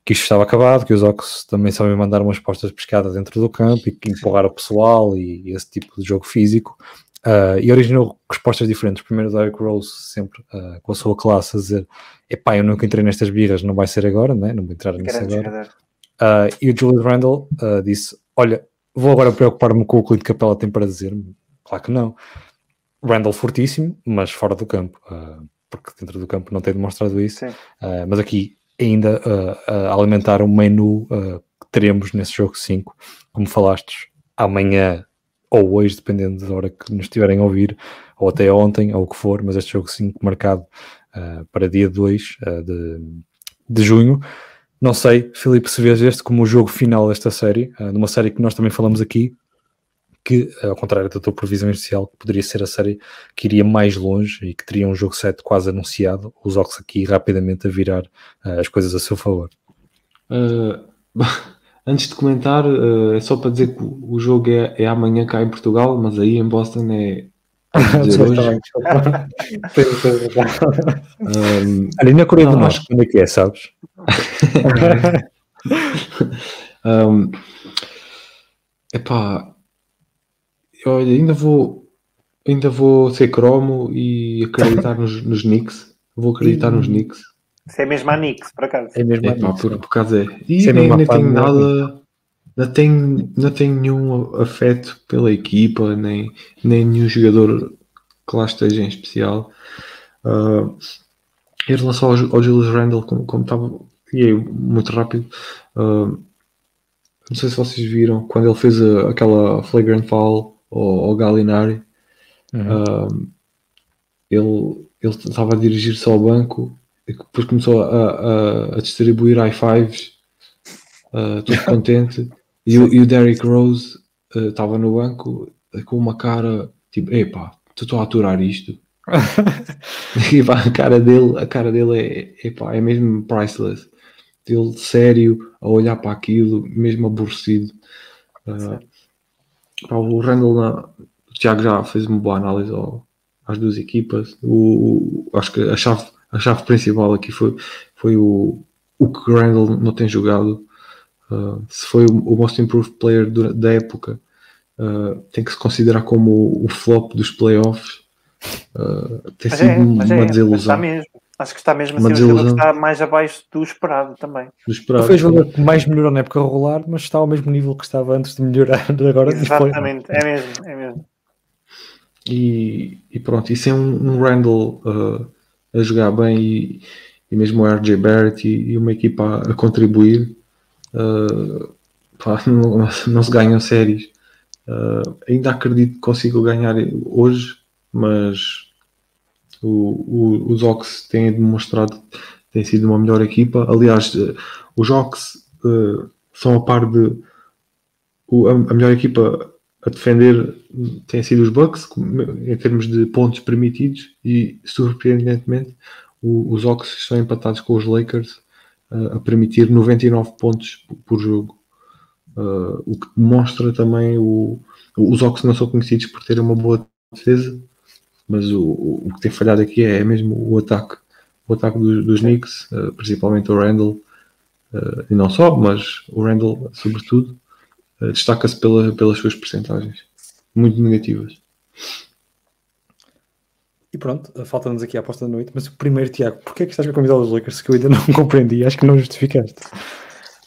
que isto estava acabado, que os Ox também sabem mandar umas postas de pescada dentro do campo e que empurrar o pessoal e, esse tipo de jogo físico. Uh, e originou respostas diferentes. Primeiro, Derek Rose, sempre uh, com a sua classe, a dizer: Epá, eu nunca entrei nestas birras, não vai ser agora, né? não vou entrar nisso agora. Uh, e o Julius Randle disse: Olha, vou agora preocupar-me com o que o Capela tem para dizer. Claro que não. Randall fortíssimo, mas fora do campo, porque dentro do campo não tem demonstrado isso. Mas aqui ainda uh, alimentar um menu que teremos nesse jogo 5, como falastes, amanhã ou hoje, dependendo da hora que nos estiverem a ouvir, ou até ontem, ou o que for, mas este jogo 5 marcado para dia 2 de, de junho. Não sei, Filipe, se vês este como o jogo final desta série, numa série que nós também falamos aqui, que, ao contrário da tua previsão inicial, que poderia ser a série que iria mais longe e que teria um jogo 7 quase anunciado, os Ox aqui rapidamente a virar uh, as coisas a seu favor. Uh, antes de comentar, uh, é só para dizer que o jogo é, é, amanhã cá em Portugal, mas aí em Boston é. um, Ali na Coreia do Norte, como é que é, sabes? um, epá, Olha, ainda vou, ainda vou ser cromo e acreditar nos, nos Knicks. Vou acreditar nos Knicks. Isso é mesmo a Knicks, por acaso. É mesmo a Knicks. Por, por acaso é. E é nem, nem tenho nada, não tenho, não tenho nenhum afeto pela equipa, nem, nem nenhum jogador que lá esteja em especial. Uh, em relação ao, ao Julius Randle, como, como estava, e muito rápido, uh, não sei se vocês viram quando ele fez a, aquela flagrant foul ao, ao Galinari. Uhum. ele, ele estava a dirigir-se ao banco e depois começou a, a, a distribuir high fives, uh, todo contente. E o, e o Derrick Rose uh, estava no banco com uma cara tipo: Epá, estou a aturar isto. e pá, a cara dele, a cara dele é, epá, é mesmo priceless. Ele sério, a olhar para aquilo, mesmo aborrecido. Uh, o Randall, na, o Tiago já fez uma boa análise ao, às duas equipas. O, acho que a chave, a chave principal aqui foi, foi o, o que o Randall não tem jogado. Uh, se foi o, o most improved player do, da época, uh, tem que se considerar como o, o flop dos playoffs. Uh, tem mas sido é, uma é, desilusão. Acho que está mesmo assim, o que está mais abaixo do esperado também. Do esperado. Foi o jogador que mais melhorou na época regular, mas está ao mesmo nível que estava antes de melhorar agora. Exatamente, é mesmo, é mesmo. E, e pronto, e sem um, um Randall uh, a jogar bem e, e mesmo o RJ Barrett e, e uma equipa a, a contribuir, uh, pá, não, não, se ganham séries. Uh, ainda acredito que consigo ganhar hoje, mas o, o, os Ox têm demonstrado têm sido uma melhor equipa. Aliás, eh, os Ox uh, são a par de o, a, a, melhor equipa a defender tem sido os Bucks em termos de pontos permitidos e surpreendentemente o, os Ox estão empatados com os Lakers uh, a permitir 99 pontos por jogo. Uh, o que demonstra também o, os Ox não são conhecidos por terem uma boa defesa mas o, o que tem falhado aqui é mesmo o ataque, o ataque dos, dos Knicks, uh, principalmente o Randall, uh, e não só, mas o Randall, sobretudo, uh, destaca-se pela, pelas suas percentagens muito negativas. E pronto, falta-nos aqui a aposta da noite. Mas o primeiro, Tiago, porquê é que estás a camisola dos Lakers que eu ainda não compreendi? Acho que não justificaste.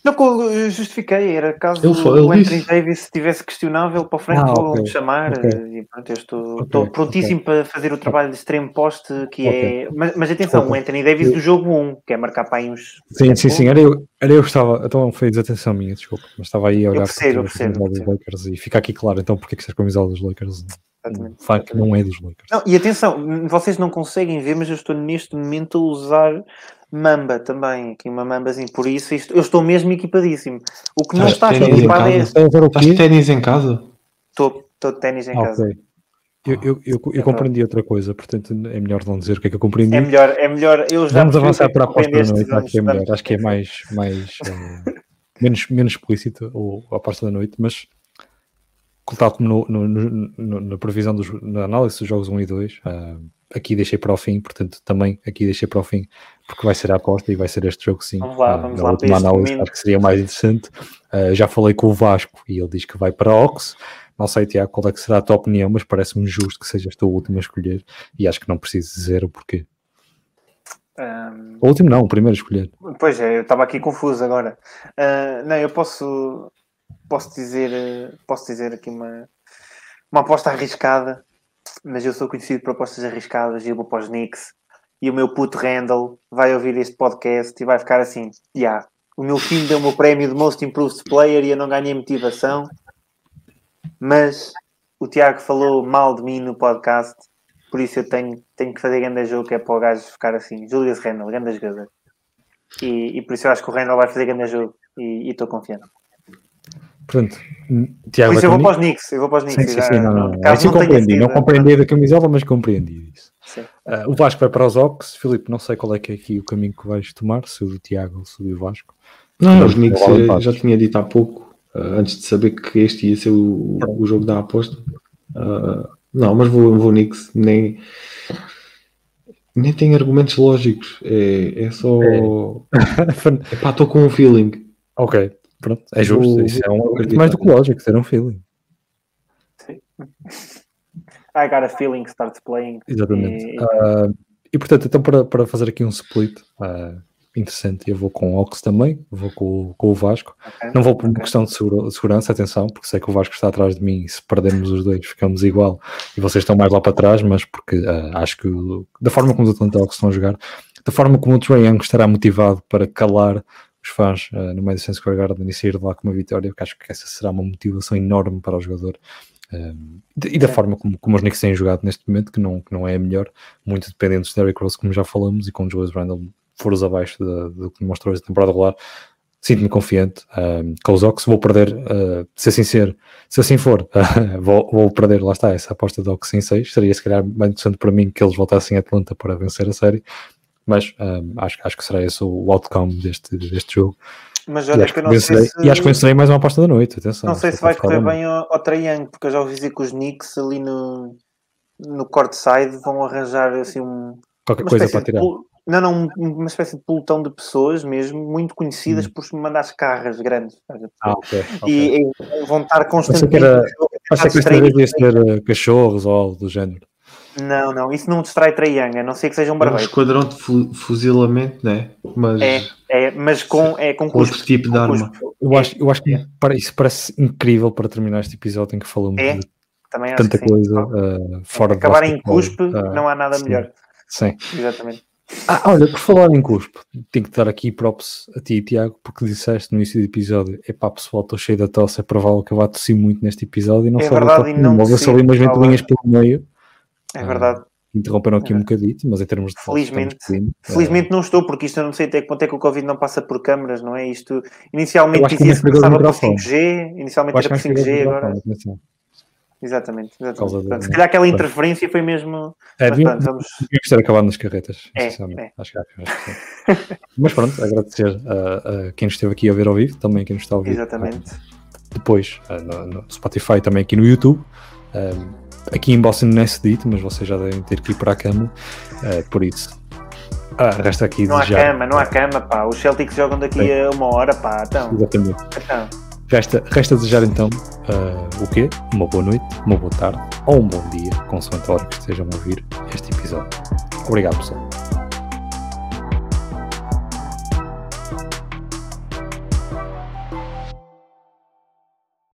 Não, justifiquei, era caso Ele foi- ele o Anthony disse. Davis estivesse questionável para o Frank Ah, Vogel ok, me chamar ok. eh, e pronto, eu estou, Ok, estou prontíssimo para fazer o trabalho de extremo poste que é. Mas, mas atenção, o Anthony Davis do jogo 1, que é marcar para aí uns. Sim, sim, sim. Era eu, era eu que estava. Então foi desatenção minha, desculpa. Mas estava aí a olhar percebo, eu percebo, percebo. Lakers e fica aqui claro então porque é que estás com a camisola dos Lakers. Exatamente, O funk não é dos Lakers. Não, e atenção, vocês não conseguem ver, mas eu estou neste momento a usar Mamba também, aqui uma Mambazinha, por isso isto, eu estou mesmo equipadíssimo. O que não Estás está equipado é. Estás de ténis em casa? Estou, estou de ténis em Ah, casa. ok. Eu, eu, eu, eu É compreendi outra coisa, portanto é melhor não dizer o que é que eu compreendi. É melhor, é melhor. Eu já Vamos avançar é para a aposta da noite, acho que é melhor, acho que é mais, mais eh, menos, menos explícito a aposta da noite, mas tal como no, no- no- no- na previsão dos, na análise dos jogos 1 e 2, ah, aqui deixei para o fim, portanto também aqui deixei para o fim, porque vai ser a aposta e vai ser este jogo sim. Vamos lá, Ah, vamos na lá última análise acho que seria mais interessante. Ah, já falei com o Vasco e ele diz que vai para a Ox. Não sei, Tiago, qual é que será a tua opinião, mas parece-me justo que sejas tu o último a escolher e acho que não preciso dizer o porquê. Ahm, O último não, o primeiro a escolher. Pois é, eu estava aqui confuso agora. Ah, não, eu posso, posso dizer, posso dizer aqui uma, uma aposta arriscada, mas eu sou conhecido por apostas arriscadas e eu vou para os Knicks. E o meu puto Randall vai ouvir este podcast e vai ficar assim: "Ya, o meu filho deu-me o prémio de Most Improved Player e eu não ganhei motivação, mas o Tiago falou mal de mim no podcast, por isso eu tenho, tenho que fazer grande jogo, que é para o gajo ficar assim: Julius Randall, grande jogador. E, e por isso eu acho que o Randall vai fazer grande jogo e estou confiante. Hum, Tiago Por isso eu vou para os Knicks, eu vou para os Sim, Knicks. sim, já- sim, não, não, não. não compreendi, não compreendi da camisola, mas compreendi isso. Ah, o Vasco vai para os Ox, Filipe, não sei qual é que é aqui o caminho que vais tomar, se o do Tiago ou se o do Vasco. Não, Não, os vale eh, já tinha dito há pouco, eh, antes de saber que este ia ser o, o jogo da aposta. Ah, não, mas vou, vou Knicks, nem, nem tem argumentos lógicos, é, é só. Epá, estou com um feeling. ok, pronto, é justo, Vou- isso é um argumento mais do que lógico, ter um feeling. I got a feeling starts playing. Exatamente. E- Ah, e portanto, então para, para fazer aqui um split ah, interessante, eu vou com o Ox também, vou com, o- com o Vasco. Ok. Não vou por uma Ok. questão de segura- segurança, atenção, porque sei que o Vasco está atrás de mim e se perdermos os dois ficamos igual e vocês estão mais lá para trás, mas porque ah, acho que o- da forma como os Atlanta Hawks estão a jogar, da forma como o Trae Young estará motivado para calar os fãs ah, no Madison Square Garden e sair de lá com uma vitória, porque acho que essa será uma motivação enorme para o jogador. E da forma como, como os Knicks têm jogado neste momento, que não, que não é a melhor, muito dependentes de Derrick Rose, como já falamos, e com Julius Randle foros abaixo do que mostrou esta temporada regular, sinto-me confiante. Um, com os Ox vou perder, uh, se assim ser, se assim for, vou, vou perder, lá está, essa aposta de Ox em 6. Seria se calhar mais interessante para mim que eles voltassem a Atlanta para vencer a série, mas um, acho, acho que será esse o outcome deste, deste jogo. Mas E olha acho, que que eu não sei vencerei, se, e acho que vencerei mais uma aposta da noite. Atenção, não sei se vai correr bem. ao, Young, porque eu já ouvi dizer que os Knicks ali no, no courtside vão arranjar assim um, Qualquer coisa para tirar. não, não, um- uma espécie de pelotão de pessoas mesmo, muito conhecidas por se mandar as carras grandes. Ah, ok. ok. E, e vão estar que constantemente. era- Acho que esta distrair- vez ia ser uh, cachorros ou algo do género. Não, não, isso não distrai Young, a não ser que seja um É um barbeiro. esquadrão de fu- fuzilamento, né? Mas É, é, mas com, é com com outro cuspo. tipo de arma. cuspo. Eu É, acho, eu acho que isso parece incrível para terminar este episódio em que falamos É, de Também acho tanta coisa uh, fora de Acabar em cuspe, Uh, não há nada sim. melhor. Sim. Exatamente. Ah, olha, por falar em cuspe, tenho que dar aqui props a ti, Tiago, porque disseste no início do episódio: epá, pessoal, estou cheio da tosse, é provável que eu vá tossir muito neste episódio e não É verdade, e não houve tossi, só ali umas ventoinhas pelo meio, É Ah, verdade. interromperam aqui É. um bocadito, mas em termos de Felizmente. estamos clean. Felizmente não estou, porque isto eu não sei até que ponto é que o Covid não passa por câmaras, não é? Isto inicialmente dizia-se que é passava por microfone. 5G, Eu inicialmente era por mais 5G, agora. Exatamente, exatamente. Portanto, se calhar aquela interferência foi mesmo. É, Mas devíamos vamos. devíamos ter acabado nas carretas, É, é. Acho que, acho que. Mas pronto, agradecer a, a quem nos esteve aqui a ver ao vivo, também quem nos está a ouvir Exatamente. depois ah, no, no Spotify, também aqui no YouTube. Ah, aqui em Boston não é cedito, mas vocês já devem ter que ir para a cama, ah, por isso. Ah, resta aqui Não há cama, não há cama, pá. Os Celtics jogam daqui Sim. a uma hora, pá. Então, Exatamente. então. Resta, resta desejar então ah, o quê? Uma boa noite, uma boa tarde ou um bom dia, consoante a hora que estejam a ouvir este episódio. Obrigado, pessoal.